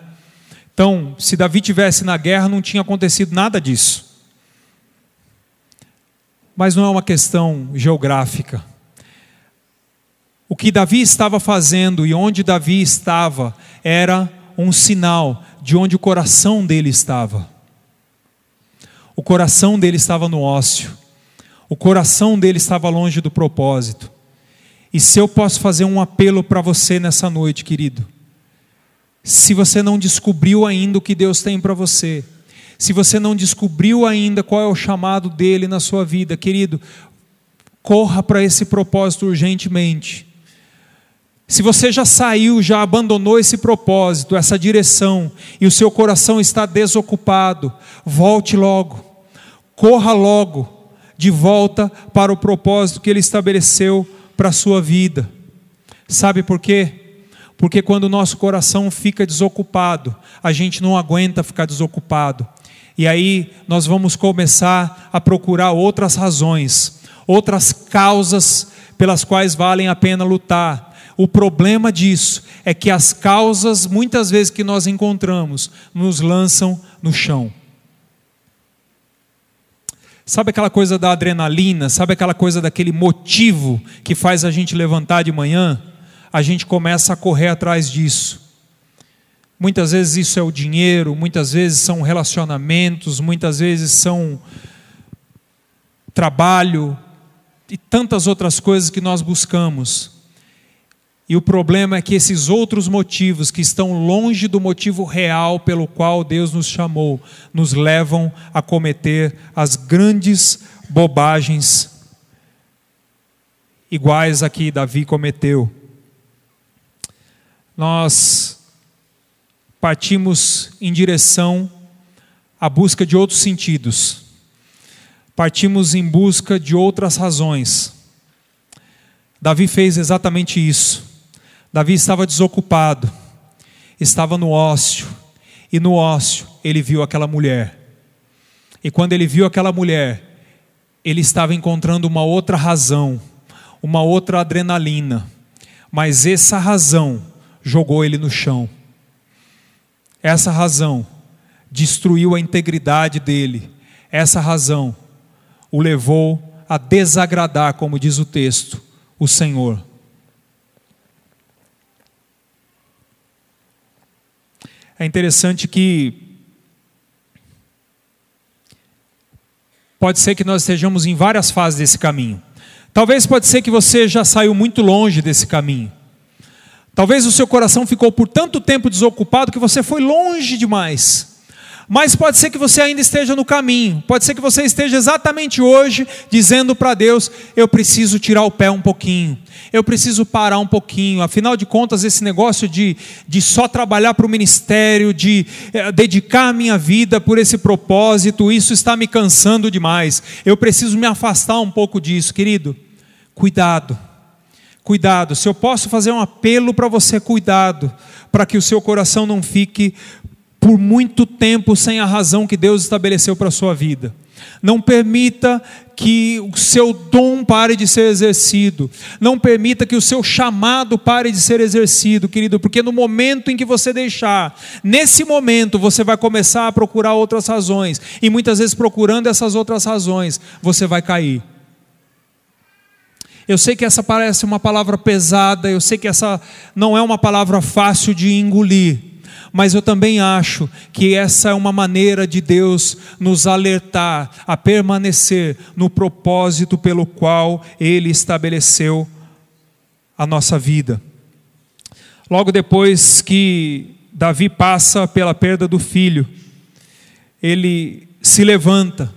Então, se Davi tivesse na guerra, não tinha acontecido nada disso. Mas não é uma questão geográfica. O que Davi estava fazendo e onde Davi estava era um sinal de onde o coração dele estava. O coração dele estava no ócio. O coração dele estava longe do propósito. E se eu posso fazer um apelo para você nessa noite, querido, se você não descobriu ainda o que Deus tem para você, se você não descobriu ainda qual é o chamado dele na sua vida, querido, corra para esse propósito urgentemente. Se você já saiu, já abandonou esse propósito, essa direção, e o seu coração está desocupado, volte logo, corra logo de volta para o propósito que ele estabeleceu para a sua vida. Sabe por quê? Porque quando o nosso coração fica desocupado, a gente não aguenta ficar desocupado. E aí nós vamos começar a procurar outras razões, outras causas pelas quais valem a pena lutar. O problema disso é que as causas, muitas vezes que nós encontramos, nos lançam no chão. Sabe aquela coisa da adrenalina? Sabe aquela coisa daquele motivo que faz a gente levantar de manhã? A gente começa a correr atrás disso. Muitas vezes isso é o dinheiro, muitas vezes são relacionamentos, muitas vezes são trabalho e tantas outras coisas que nós buscamos. E o problema é que esses outros motivos, que estão longe do motivo real pelo qual Deus nos chamou, nos levam a cometer as grandes bobagens iguais a que Davi cometeu. Nós partimos em direção à busca de outros sentidos, partimos em busca de outras razões. Davi fez exatamente isso. Davi estava desocupado, estava no ócio, e no ócio ele viu aquela mulher. E quando ele viu aquela mulher, ele estava encontrando uma outra razão, uma outra adrenalina, mas essa razão jogou ele no chão. Essa razão destruiu a integridade dele. Essa razão o levou a desagradar, como diz o texto, o Senhor. É interessante que pode ser que nós estejamos em várias fases desse caminho. Talvez pode ser que você já saiu muito longe desse caminho. Talvez o seu coração ficou por tanto tempo desocupado que você foi longe demais. Mas pode ser que você ainda esteja no caminho, pode ser que você esteja exatamente hoje dizendo para Deus: eu preciso tirar o pé um pouquinho, eu preciso parar um pouquinho. Afinal de contas, esse negócio de, de só trabalhar para o ministério, de é, dedicar a minha vida por esse propósito, isso está me cansando demais. Eu preciso me afastar um pouco disso, querido. Cuidado, cuidado. Se eu posso fazer um apelo para você, cuidado, para que o seu coração não fique por muito tempo sem a razão que Deus estabeleceu para a sua vida. Não permita que o seu dom pare de ser exercido. Não permita que o seu chamado pare de ser exercido, querido, porque no momento em que você deixar, nesse momento você vai começar a procurar outras razões, e muitas vezes procurando essas outras razões, você vai cair. Eu sei que essa parece uma palavra pesada, eu sei que essa não é uma palavra fácil de engolir mas eu também acho que essa é uma maneira de Deus nos alertar a permanecer no propósito pelo qual Ele estabeleceu a nossa vida. Logo depois que Davi passa pela perda do filho, ele se levanta,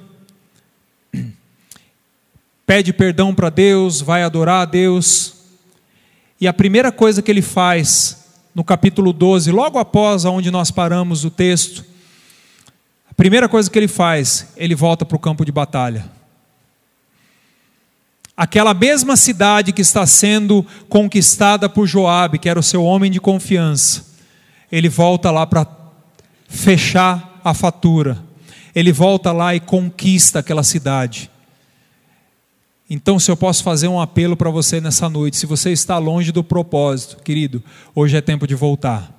pede perdão para Deus, vai adorar a Deus, e a primeira coisa que ele faz no capítulo 12, logo após onde nós paramos o texto, a primeira coisa que ele faz, ele volta para o campo de batalha. Aquela mesma cidade que está sendo conquistada por Joabe, que era o seu homem de confiança, ele volta lá para fechar a fatura. Ele volta lá e conquista aquela cidade. Então, se eu posso fazer um apelo para você nessa noite, se você está longe do propósito, querido, hoje é tempo de voltar.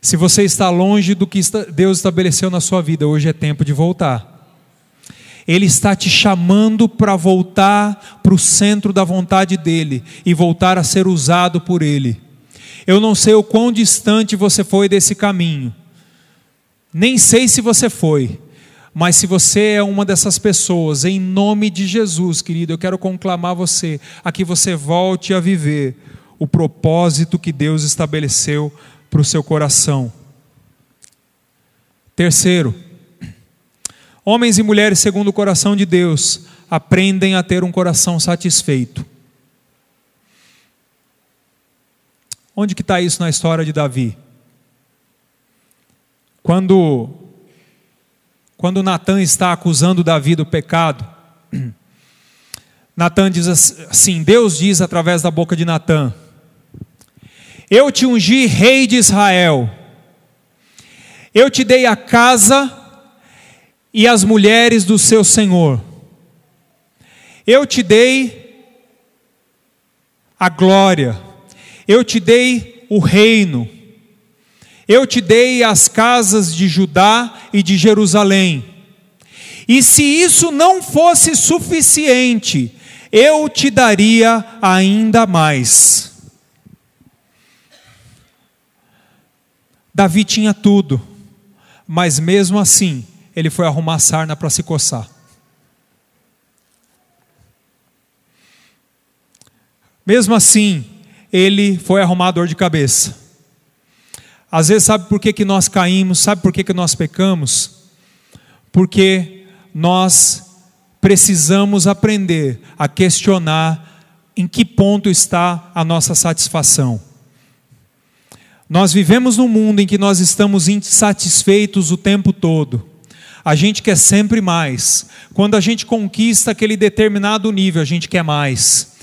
Se você está longe do que Deus estabeleceu na sua vida, hoje é tempo de voltar. Ele está te chamando para voltar para o centro da vontade dEle e voltar a ser usado por Ele. Eu não sei o quão distante você foi desse caminho, nem sei se você foi, mas se você é uma dessas pessoas, em nome de Jesus, querido, eu quero conclamar você a que você volte a viver o propósito que Deus estabeleceu para o seu coração. Terceiro, homens e mulheres segundo o coração de Deus aprendem a ter um coração satisfeito. Onde que está isso na história de Davi? Quando quando Natan está acusando Davi do pecado, Natan diz assim: Deus diz através da boca de Natan: Eu te ungi rei de Israel, eu te dei a casa e as mulheres do seu senhor, eu te dei a glória, eu te dei o reino, eu te dei as casas de Judá e de Jerusalém. E se isso não fosse suficiente, eu te daria ainda mais. Davi tinha tudo, mas mesmo assim, ele foi arrumar sarna para se coçar. Mesmo assim, ele foi arrumar dor de cabeça. Às vezes, sabe por que, que nós caímos? Sabe por que, que nós pecamos? Porque nós precisamos aprender a questionar em que ponto está a nossa satisfação. Nós vivemos num mundo em que nós estamos insatisfeitos o tempo todo. A gente quer sempre mais. Quando a gente conquista aquele determinado nível, a gente quer mais.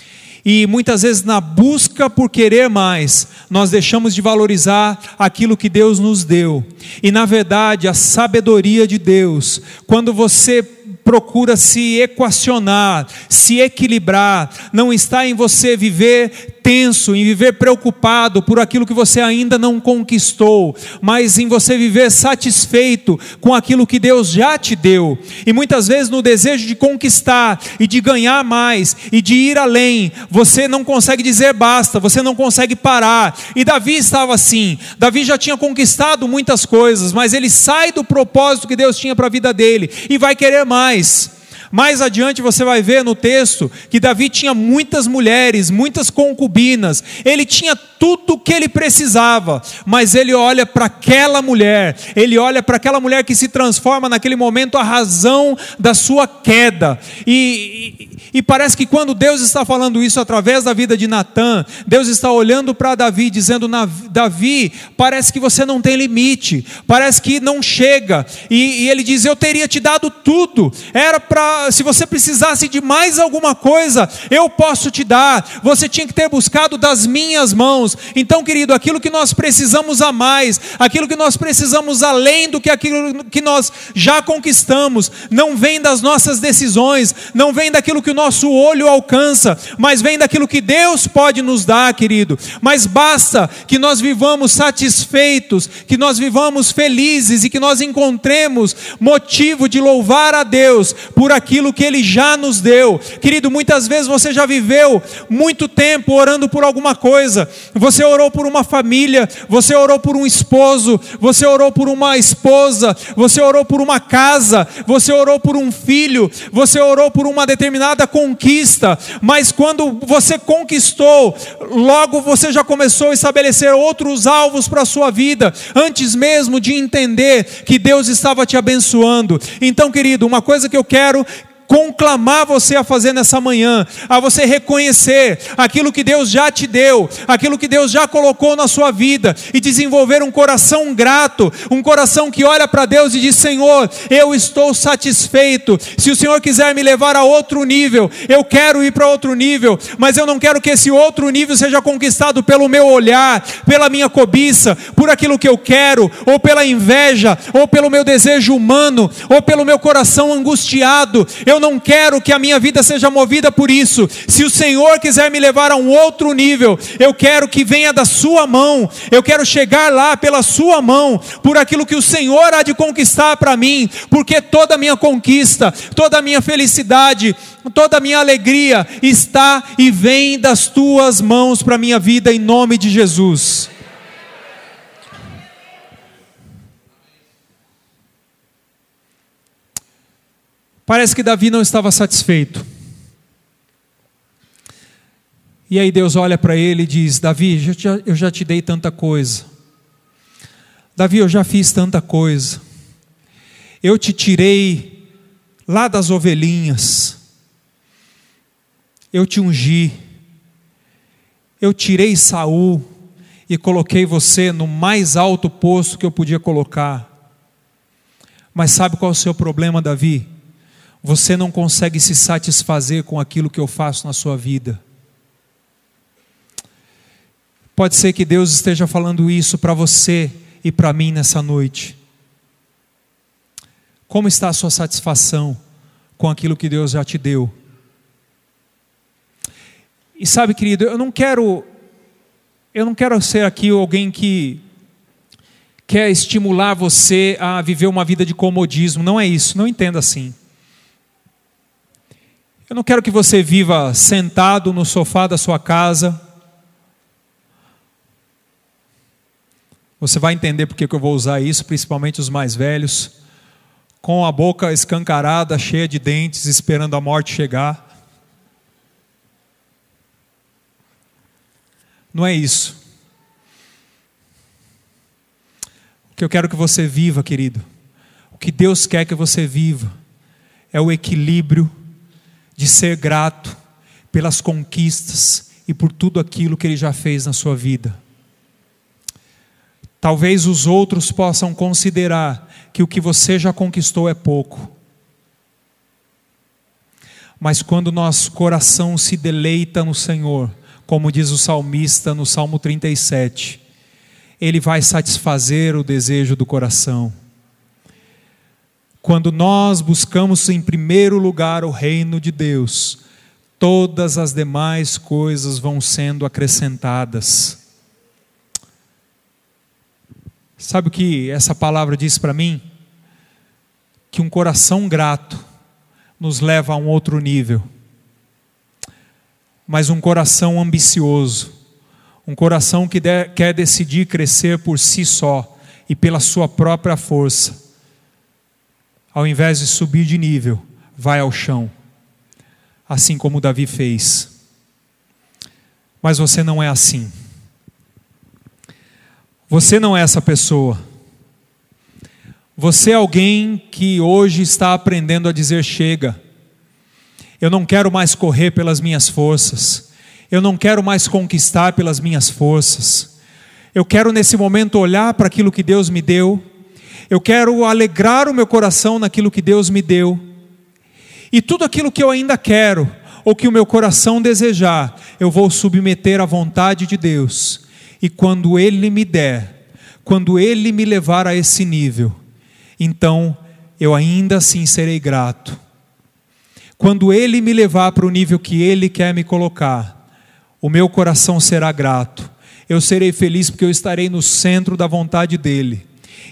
E muitas vezes, na busca por querer mais, nós deixamos de valorizar aquilo que Deus nos deu. E na verdade, a sabedoria de Deus, quando você procura se equacionar, se equilibrar, não está em você viver tenso, em viver preocupado por aquilo que você ainda não conquistou, mas em você viver satisfeito com aquilo que Deus já te deu. E muitas vezes no desejo de conquistar e de ganhar mais e de ir além, você não consegue dizer basta, você não consegue parar. E Davi estava assim. Davi já tinha conquistado muitas coisas, mas ele sai do propósito que Deus tinha para a vida dele e vai querer mais. Mais adiante você vai ver no texto que Davi tinha muitas mulheres, muitas concubinas, ele tinha tudo o que ele precisava, mas ele olha para aquela mulher, ele olha para aquela mulher que se transforma naquele momento a razão da sua queda, e, e, e parece que quando Deus está falando isso através da vida de Natã, Deus está olhando para Davi, dizendo: Davi, parece que você não tem limite, parece que não chega, e, e ele diz: Eu teria te dado tudo, era para se você precisasse de mais alguma coisa, eu posso te dar. Você tinha que ter buscado das minhas mãos. Então, querido, aquilo que nós precisamos a mais, aquilo que nós precisamos além do que aquilo que nós já conquistamos, não vem das nossas decisões, não vem daquilo que o nosso olho alcança, mas vem daquilo que Deus pode nos dar, querido. Mas basta que nós vivamos satisfeitos, que nós vivamos felizes e que nós encontremos motivo de louvar a Deus por aquilo aquilo que Ele já nos deu. Querido, muitas vezes você já viveu muito tempo orando por alguma coisa. Você orou por uma família, você orou por um esposo, você orou por uma esposa, você orou por uma casa, você orou por um filho, você orou por uma determinada conquista. Mas quando você conquistou, logo você já começou a estabelecer outros alvos para a sua vida, antes mesmo de entender que Deus estava te abençoando. Então, querido, uma coisa que eu quero conclamar você a fazer nessa manhã, a você reconhecer aquilo que Deus já te deu, aquilo que Deus já colocou na sua vida e desenvolver um coração grato, um coração que olha para Deus e diz: Senhor, eu estou satisfeito. Se o Senhor quiser me levar a outro nível, eu quero ir para outro nível, mas eu não quero que esse outro nível seja conquistado pelo meu olhar, pela minha cobiça, por aquilo que eu quero, ou pela inveja, ou pelo meu desejo humano, ou pelo meu coração angustiado. Eu eu não quero que a minha vida seja movida por isso. Se o Senhor quiser me levar a um outro nível, eu quero que venha da Sua mão, eu quero chegar lá pela Sua mão, por aquilo que o Senhor há de conquistar para mim, porque toda a minha conquista, toda a minha felicidade, toda a minha alegria está e vem das Tuas mãos para a minha vida, em nome de Jesus. Parece que Davi não estava satisfeito. E aí Deus olha para ele e diz: Davi, eu já te dei tanta coisa. Davi, eu já fiz tanta coisa. Eu te tirei lá das ovelhinhas. Eu te ungi. Eu tirei Saul e coloquei você no mais alto posto que eu podia colocar. Mas sabe qual é o seu problema, Davi? Você não consegue se satisfazer com aquilo que eu faço na sua vida. Pode ser que Deus esteja falando isso para você e para mim nessa noite. Como está a sua satisfação com aquilo que Deus já te deu? E sabe, querido, eu não quero eu não quero ser aqui alguém que quer estimular você a viver uma vida de comodismo, não é isso, não entenda assim. Eu não quero que você viva sentado no sofá da sua casa. Você vai entender porque que eu vou usar isso, principalmente os mais velhos, com a boca escancarada, cheia de dentes, esperando a morte chegar. Não é isso. O que eu quero que você viva, querido, o que Deus quer que você viva, é o equilíbrio de ser grato pelas conquistas e por tudo aquilo que Ele já fez na sua vida. Talvez os outros possam considerar que o que você já conquistou é pouco. Mas quando nosso coração se deleita no Senhor, como diz o salmista no Salmo 37, Ele vai satisfazer o desejo do coração. Quando nós buscamos em primeiro lugar o reino de Deus, todas as demais coisas vão sendo acrescentadas. Sabe o que essa palavra diz para mim? Que um coração grato nos leva a um outro nível. Mas um coração ambicioso, um coração que quer decidir crescer por si só e pela sua própria força, ao invés de subir de nível, vai ao chão, assim como Davi fez. Mas você não é assim. Você não é essa pessoa. Você é alguém que hoje está aprendendo a dizer: chega, eu não quero mais correr pelas minhas forças, eu não quero mais conquistar pelas minhas forças, eu quero nesse momento olhar para aquilo que Deus me deu eu quero alegrar o meu coração naquilo que Deus me deu. E tudo aquilo que eu ainda quero, ou que o meu coração desejar, eu vou submeter à vontade de Deus. E quando Ele me der, quando Ele me levar a esse nível, então eu ainda assim serei grato. Quando Ele me levar para o nível que Ele quer me colocar, o meu coração será grato. Eu serei feliz porque eu estarei no centro da vontade dEle.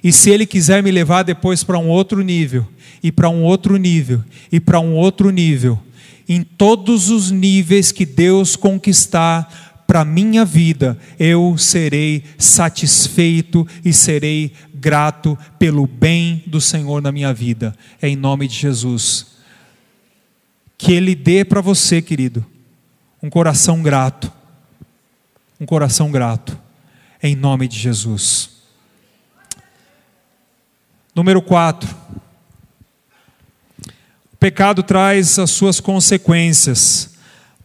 E se Ele quiser me levar depois para um outro nível, e para um outro nível, e para um outro nível, em todos os níveis que Deus conquistar para minha vida, eu serei satisfeito e serei grato pelo bem do Senhor na minha vida. É em nome de Jesus. Que Ele dê para você, querido, um coração grato. Um coração grato. Em nome de Jesus. Número 4. O pecado traz as suas consequências,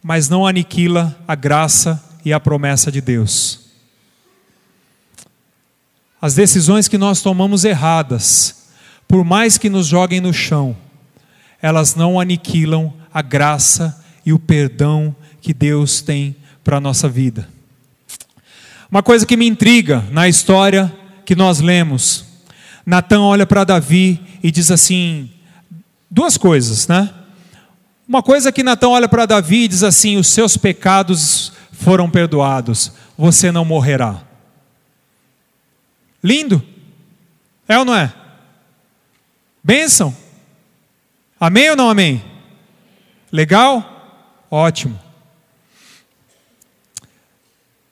mas não aniquila a graça e a promessa de Deus. As decisões que nós tomamos erradas, por mais que nos joguem no chão, elas não aniquilam a graça e o perdão que Deus tem para a nossa vida. Uma coisa que me intriga na história que nós lemos, Natan olha para Davi e diz assim: duas coisas, né? Uma coisa que Natan olha para Davi e diz assim: os seus pecados foram perdoados, você não morrerá. Lindo? É ou não é? Bênção? Amém ou não amém? Legal? Ótimo.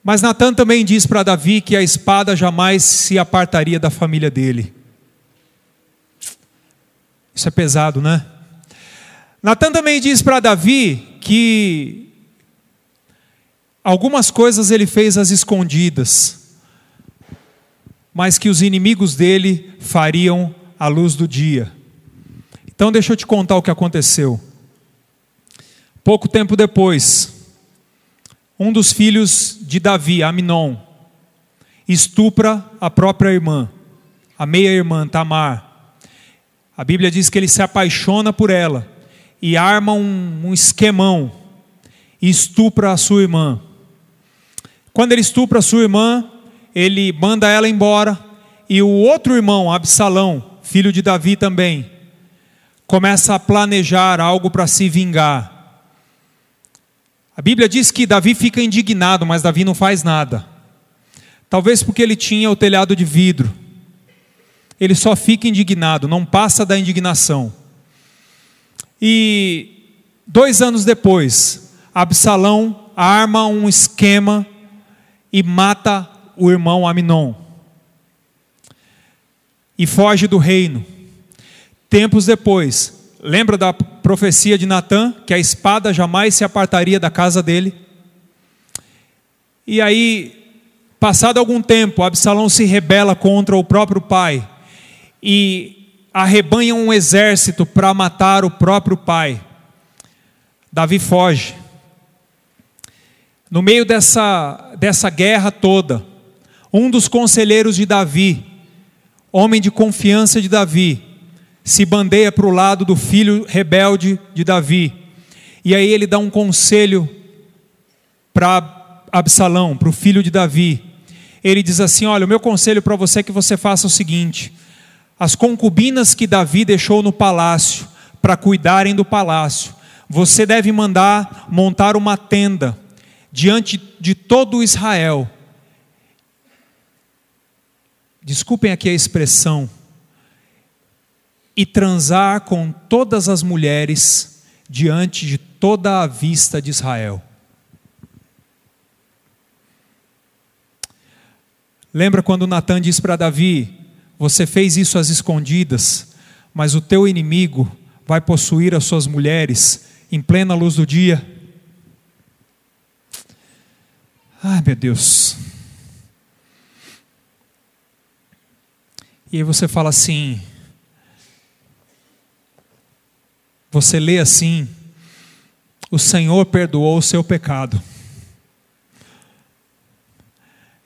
Mas Natan também diz para Davi que a espada jamais se apartaria da família dele. Isso é pesado, né? Natan também diz para Davi que algumas coisas ele fez às escondidas, mas que os inimigos dele fariam à luz do dia. Então, deixa eu te contar o que aconteceu. Pouco tempo depois, um dos filhos de Davi, Aminon, estupra a própria irmã, a meia-irmã Tamar. A Bíblia diz que ele se apaixona por ela e arma um, um esquemão e estupra a sua irmã. Quando ele estupra a sua irmã, ele manda ela embora e o outro irmão, Absalão, filho de Davi também, começa a planejar algo para se vingar. A Bíblia diz que Davi fica indignado, mas Davi não faz nada. Talvez porque ele tinha o telhado de vidro ele só fica indignado, não passa da indignação. E dois anos depois, Absalão arma um esquema e mata o irmão Aminon. E foge do reino. Tempos depois, lembra da profecia de Natã, que a espada jamais se apartaria da casa dele? E aí, passado algum tempo, Absalão se rebela contra o próprio pai e arrebanham um exército para matar o próprio pai. Davi foge. No meio dessa, dessa guerra toda, um dos conselheiros de Davi, homem de confiança de Davi, se bandeia para o lado do filho rebelde de Davi. E aí ele dá um conselho para Absalão, para o filho de Davi. Ele diz assim: Olha, o meu conselho para você é que você faça o seguinte: as concubinas que Davi deixou no palácio para cuidarem do palácio. Você deve mandar montar uma tenda diante de todo Israel. Desculpem aqui a expressão. E transar com todas as mulheres diante de toda a vista de Israel. Lembra quando Natan disse para Davi: Você fez isso às escondidas, mas o teu inimigo vai possuir as suas mulheres em plena luz do dia? Ai, meu Deus. E aí você fala assim, você lê assim, o Senhor perdoou o seu pecado.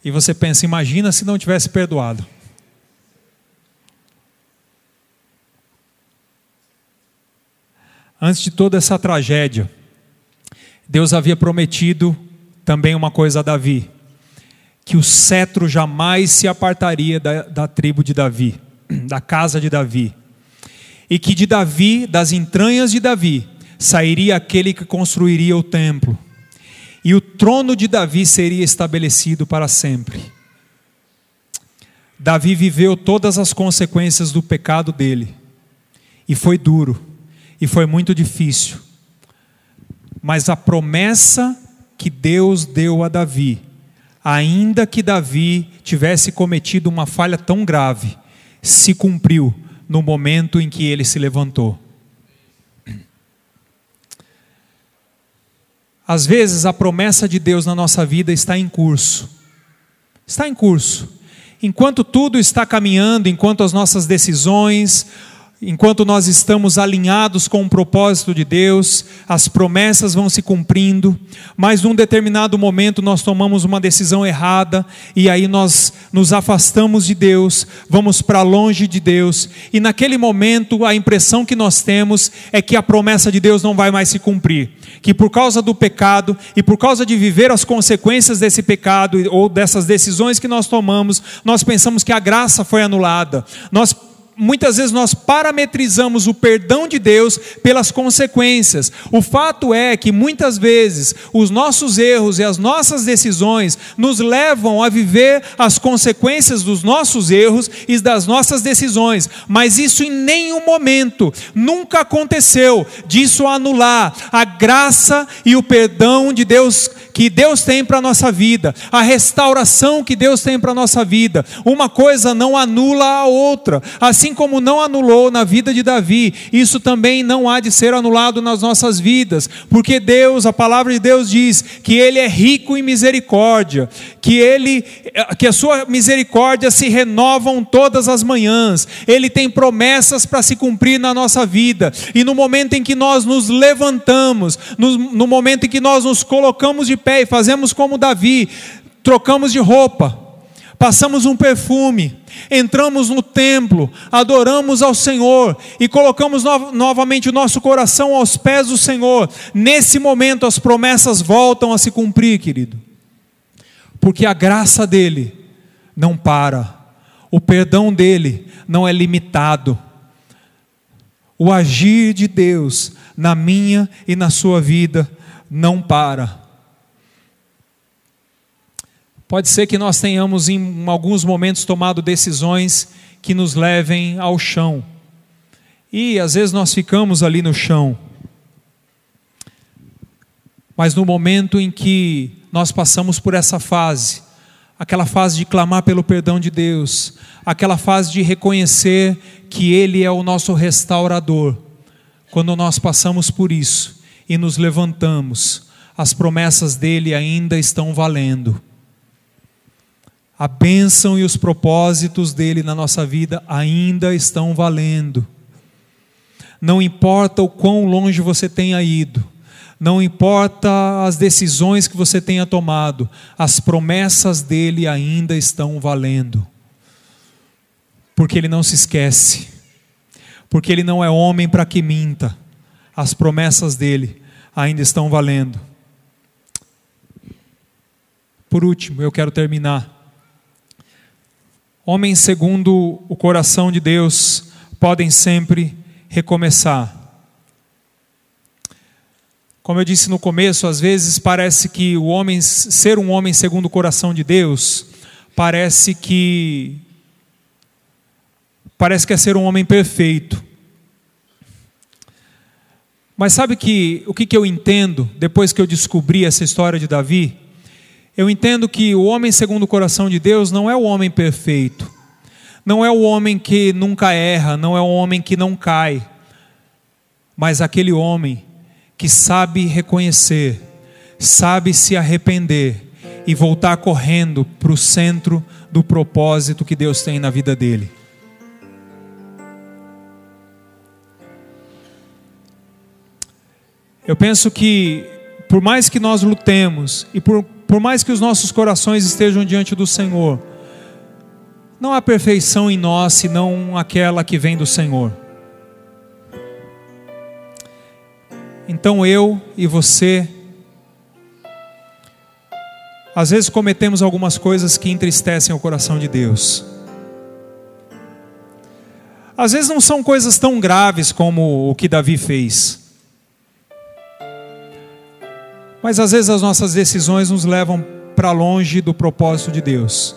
E você pensa, imagina se não tivesse perdoado. Antes de toda essa tragédia, Deus havia prometido também uma coisa a Davi: que o cetro jamais se apartaria da, da tribo de Davi, da casa de Davi, e que de Davi, das entranhas de Davi, sairia aquele que construiria o templo e o trono de Davi seria estabelecido para sempre. Davi viveu todas as consequências do pecado dele, e foi duro, e foi muito difícil, mas a promessa que Deus deu a Davi, ainda que Davi tivesse cometido uma falha tão grave, se cumpriu no momento em que ele se levantou. Às vezes a promessa de Deus na nossa vida está em curso. Está em curso. Enquanto tudo está caminhando, enquanto as nossas decisões, enquanto nós estamos alinhados com o propósito de Deus, as promessas vão se cumprindo, mas num determinado momento nós tomamos uma decisão errada e aí nós nos afastamos de Deus, vamos para longe de Deus, e naquele momento a impressão que nós temos é que a promessa de Deus não vai mais se cumprir, que por causa do pecado e por causa de viver as consequências desse pecado ou dessas decisões que nós tomamos, nós pensamos que a graça foi anulada. Nós muitas vezes nós parametrizamos o perdão de Deus pelas consequências. O fato é que muitas vezes os nossos erros e as nossas decisões nos levam a viver as consequências dos nossos erros e das nossas decisões, mas isso em nenhum momento nunca aconteceu disso anular a graça e o perdão de Deus que Deus tem para a nossa vida, a restauração que Deus tem para a nossa vida. Uma coisa não anula a outra. Assim assim como não anulou na vida de Davi, isso também não há de ser anulado nas nossas vidas, porque Deus, a palavra de Deus diz que ele é rico em misericórdia, que ele que a sua misericórdia se renovam todas as manhãs. Ele tem promessas para se cumprir na nossa vida. E no momento em que nós nos levantamos, no, no momento em que nós nos colocamos de pé e fazemos como Davi, trocamos de roupa, passamos um perfume, entramos no templo, adoramos ao Senhor e colocamos no novamente o nosso coração aos pés do Senhor. Nesse momento as promessas voltam a se cumprir, querido, porque a graça dele não para, o perdão dele não é limitado. O agir de Deus na minha e na sua vida não para. Pode ser que nós tenhamos em alguns momentos tomado decisões que nos levem ao chão. E às vezes nós ficamos ali no chão. Mas no momento em que nós passamos por essa fase, aquela fase de clamar pelo perdão de Deus, aquela fase de reconhecer que Ele é o nosso restaurador, quando nós passamos por isso e nos levantamos, as promessas dele ainda estão valendo a bênção e os propósitos dele na nossa vida ainda estão valendo. Não importa o quão longe você tenha ido, não importa as decisões que você tenha tomado, as promessas dele ainda estão valendo. Porque ele não se esquece, porque ele não é homem para que minta, as promessas dele ainda estão valendo. Por último, eu quero terminar Homens segundo o coração de Deus podem sempre recomeçar. Como eu disse no começo, às vezes parece que o homem ser um homem segundo o coração de Deus parece que parece que é ser um homem perfeito. Mas sabe que o que, que eu entendo depois que eu descobri essa história de Davi? Eu entendo que o homem segundo o coração de Deus não é o homem perfeito, não é o homem que nunca erra, não é o homem que não cai, mas aquele homem que sabe reconhecer, sabe se arrepender e voltar correndo para o centro do propósito que Deus tem na vida dele. Eu penso que, por mais que nós lutemos e por, por mais que os nossos corações estejam diante do Senhor, não há perfeição em nós senão aquela que vem do Senhor. Então eu e você, às vezes cometemos algumas coisas que entristecem o coração de Deus. Às vezes não são coisas tão graves como o que Davi fez. Mas às vezes as nossas decisões nos levam para longe do propósito de Deus.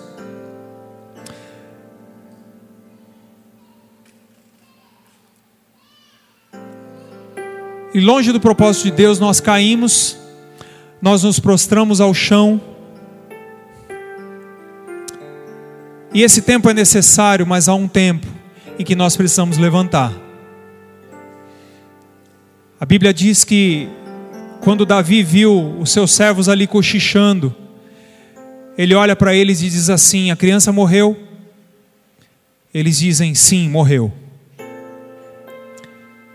E longe do propósito de Deus, nós caímos, nós nos prostramos ao chão. E esse tempo é necessário, mas há um tempo em que nós precisamos levantar. A Bíblia diz que quando Davi viu os seus servos ali cochichando, ele olha para eles e diz assim: A criança morreu? Eles dizem: Sim, morreu.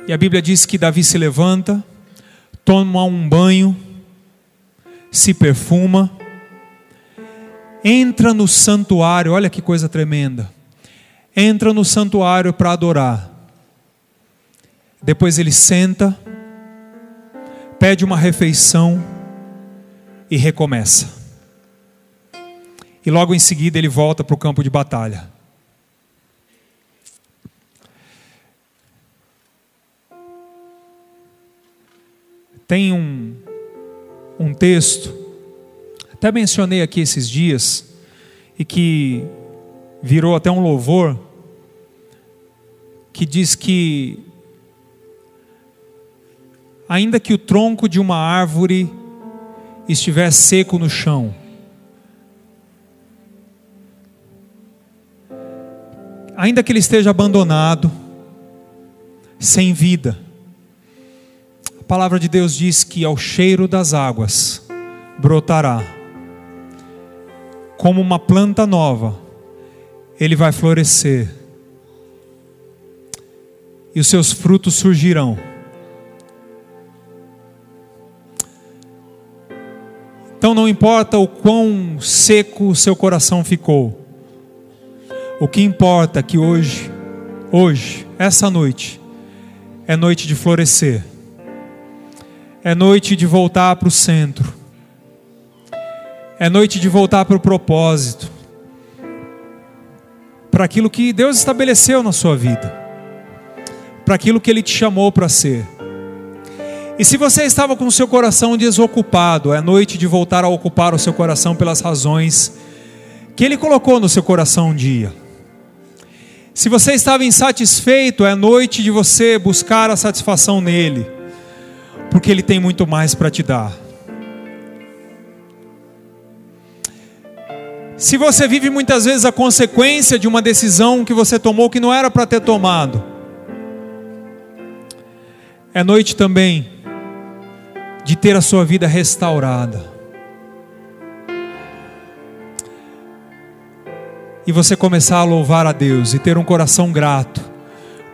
E a Bíblia diz que Davi se levanta, toma um banho, se perfuma, entra no santuário, olha que coisa tremenda. Entra no santuário para adorar. Depois ele senta, pede uma refeição e recomeça. E logo em seguida ele volta para o campo de batalha. Tem um, um texto, até mencionei aqui esses dias, e que virou até um louvor, que diz que ainda que o tronco de uma árvore estiver seco no chão, ainda que ele esteja abandonado, sem vida, a palavra de Deus diz que ao cheiro das águas brotará, como uma planta nova, ele vai florescer, e os seus frutos surgirão Então não importa o quão seco o seu coração ficou. O que importa é que hoje, hoje, essa noite, é noite de florescer. É noite de voltar para o centro. É noite de voltar para o propósito. Para aquilo que Deus estabeleceu na sua vida. Para aquilo que Ele te chamou para ser. E se você estava com o seu coração desocupado, é noite de voltar a ocupar o seu coração pelas razões que Ele colocou no seu coração um dia. Se você estava insatisfeito, é noite de você buscar a satisfação nele, porque Ele tem muito mais para te dar. Se você vive muitas vezes a consequência de uma decisão que você tomou que não era para ter tomado, é noite também de ter a sua vida restaurada. E você começar a louvar a Deus e ter um coração grato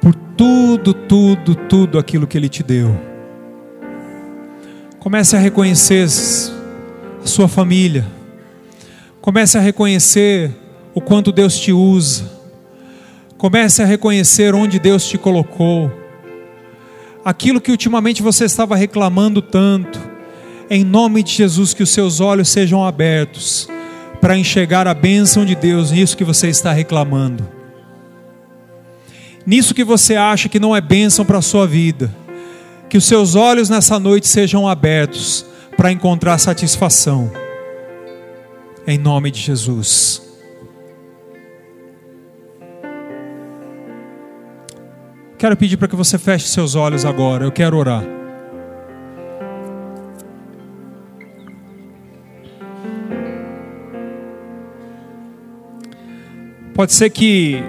por tudo, tudo, tudo aquilo que Ele te deu. Comece a reconhecer a sua família. Comece a reconhecer o quanto Deus te usa. Comece a reconhecer onde Deus te colocou aquilo que ultimamente você estava reclamando tanto, em nome de Jesus, que os seus olhos sejam abertos para enxergar a bênção de Deus nisso que você está reclamando, nisso que você acha que não é bênção para a sua vida. Que os seus olhos nessa noite sejam abertos para encontrar satisfação, em nome de Jesus. Quero pedir para que você feche seus olhos agora, eu quero orar. Pode ser que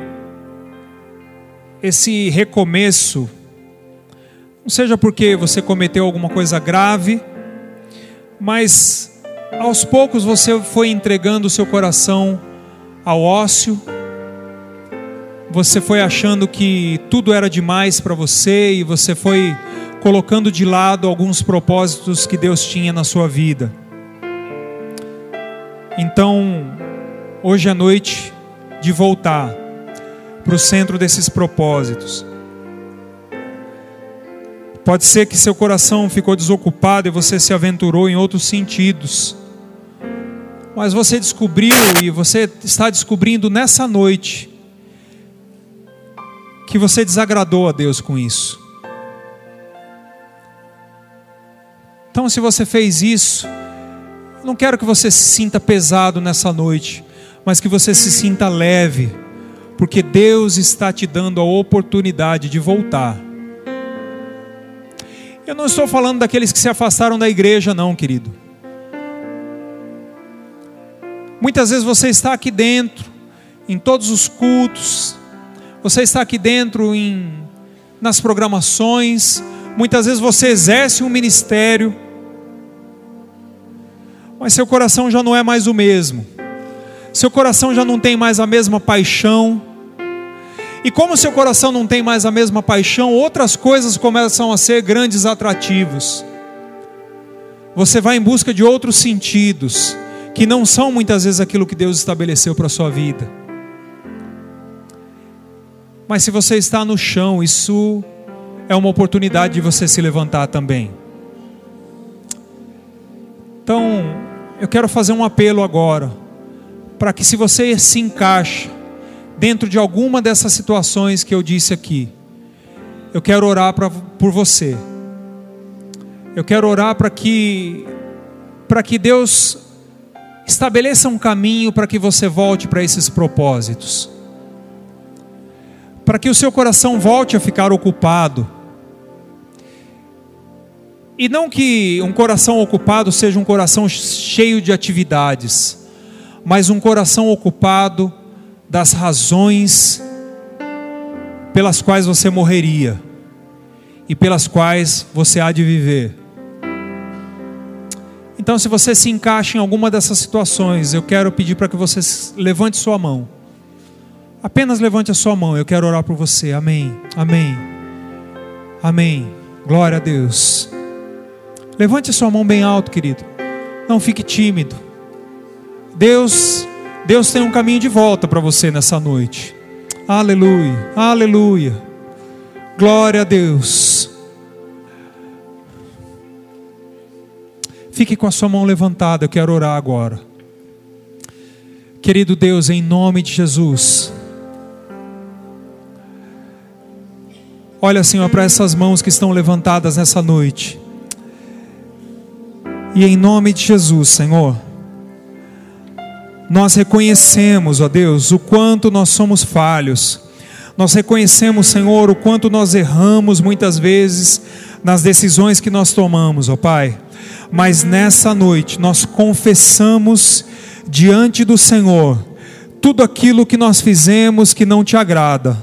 esse recomeço não seja porque você cometeu alguma coisa grave, mas aos poucos você foi entregando o seu coração ao ócio, você foi achando que tudo era demais para você e você foi colocando de lado alguns propósitos que Deus tinha na sua vida. Então, hoje à noite, de voltar para o centro desses propósitos. Pode ser que seu coração ficou desocupado e você se aventurou em outros sentidos. Mas você descobriu e você está descobrindo nessa noite que você desagradou a Deus com isso. Então, se você fez isso, não quero que você se sinta pesado nessa noite mas que você se sinta leve, porque Deus está te dando a oportunidade de voltar. Eu não estou falando daqueles que se afastaram da igreja, não, querido. Muitas vezes você está aqui dentro, em todos os cultos, você está aqui dentro em, nas programações, muitas vezes você exerce um ministério, mas seu coração já não é mais o mesmo seu coração já não tem mais a mesma paixão. E como seu coração não tem mais a mesma paixão, outras coisas começam a ser grandes atrativos. Você vai em busca de outros sentidos, que não são muitas vezes aquilo que Deus estabeleceu para a sua vida. Mas se você está no chão, isso é uma oportunidade de você se levantar também. Então, eu quero fazer um apelo agora para que se você se encaixa dentro de alguma dessas situações que eu disse aqui, eu quero orar pra, por você. Eu quero orar para que para que Deus estabeleça um caminho para que você volte para esses propósitos. Para que o seu coração volte a ficar ocupado. E não que um coração ocupado seja um coração cheio de atividades mas um coração ocupado das razões pelas quais você morreria e pelas quais você há de viver. Então, se você se encaixa em alguma dessas situações, eu quero pedir para que você levante sua mão. Apenas levante a sua mão, eu quero orar por você. Amém. Amém. Amém. Glória a Deus. Levante a sua mão bem alto, querido. Não fique tímido. Deus, Deus tem um caminho de volta para você nessa noite. Aleluia, aleluia. Glória a Deus. Fique com a sua mão levantada, eu quero orar agora. Querido Deus, em nome de Jesus. Olha, Senhor, para essas mãos que estão levantadas nessa noite. E em nome de Jesus, Senhor nós reconhecemos, ó Deus, o quanto nós somos falhos. Nós reconhecemos, Senhor, o quanto nós erramos muitas vezes nas decisões que nós tomamos, ó Pai. Mas nessa noite nós confessamos diante do Senhor tudo aquilo que nós fizemos que não te agrada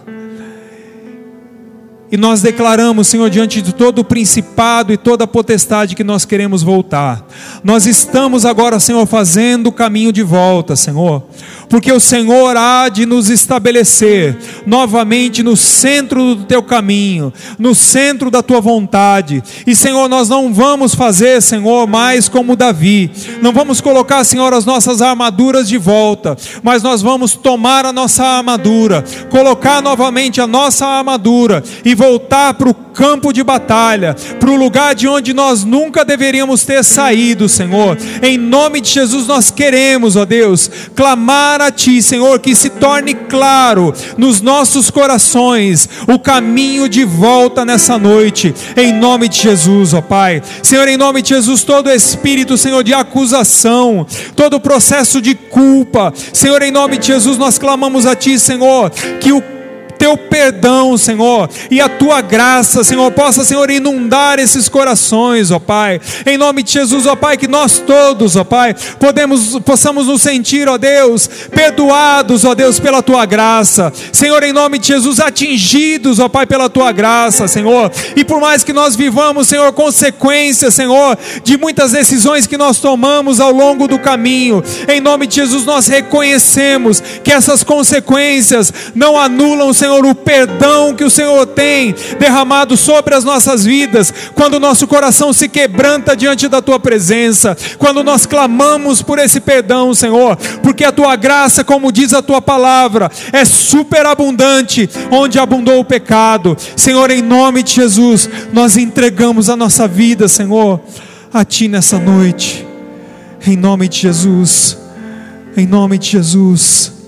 e nós declaramos, Senhor, diante de todo o principado e toda a potestade que nós queremos voltar. Nós estamos agora, Senhor, fazendo o caminho de volta, Senhor, porque o Senhor há de nos estabelecer novamente no centro do teu caminho, no centro da tua vontade. E, Senhor, nós não vamos fazer, Senhor, mais como Davi, não vamos colocar, Senhor, as nossas armaduras de volta, mas nós vamos tomar a nossa armadura, colocar novamente a nossa armadura e voltar para o campo de batalha, para o lugar de onde nós nunca deveríamos ter saído, Senhor. Em nome de Jesus nós queremos, ó Deus, clamar a Ti, Senhor, que se torne claro nos nossos corações o caminho de volta nessa noite, em nome de Jesus, ó Pai. Senhor, em nome de Jesus, todo espírito, Senhor, de acusação, todo processo de culpa, Senhor, em nome de Jesus, nós clamamos a Ti, Senhor, que o teu perdão, Senhor, e a tua graça, Senhor, possa, Senhor, inundar esses corações, ó Pai. Em nome de Jesus, ó Pai, que nós todos, ó Pai, podemos, possamos nos sentir, ó Deus, perdoados, ó Deus, pela tua graça. Senhor, em nome de Jesus, atingidos, ó Pai, pela tua graça, Senhor. E por mais que nós vivamos, Senhor, consequências, Senhor, de muitas decisões que nós tomamos ao longo do caminho, em nome de Jesus, nós reconhecemos que essas consequências não anulam, Senhor, Senhor, o perdão que o Senhor tem derramado sobre as nossas vidas, quando o nosso coração se quebranta diante da tua presença, quando nós clamamos por esse perdão, Senhor, porque a tua graça, como diz a tua palavra, é superabundante onde abundou o pecado. Senhor, em nome de Jesus, nós entregamos a nossa vida, Senhor, a ti nessa noite. Em nome de Jesus. Em nome de Jesus.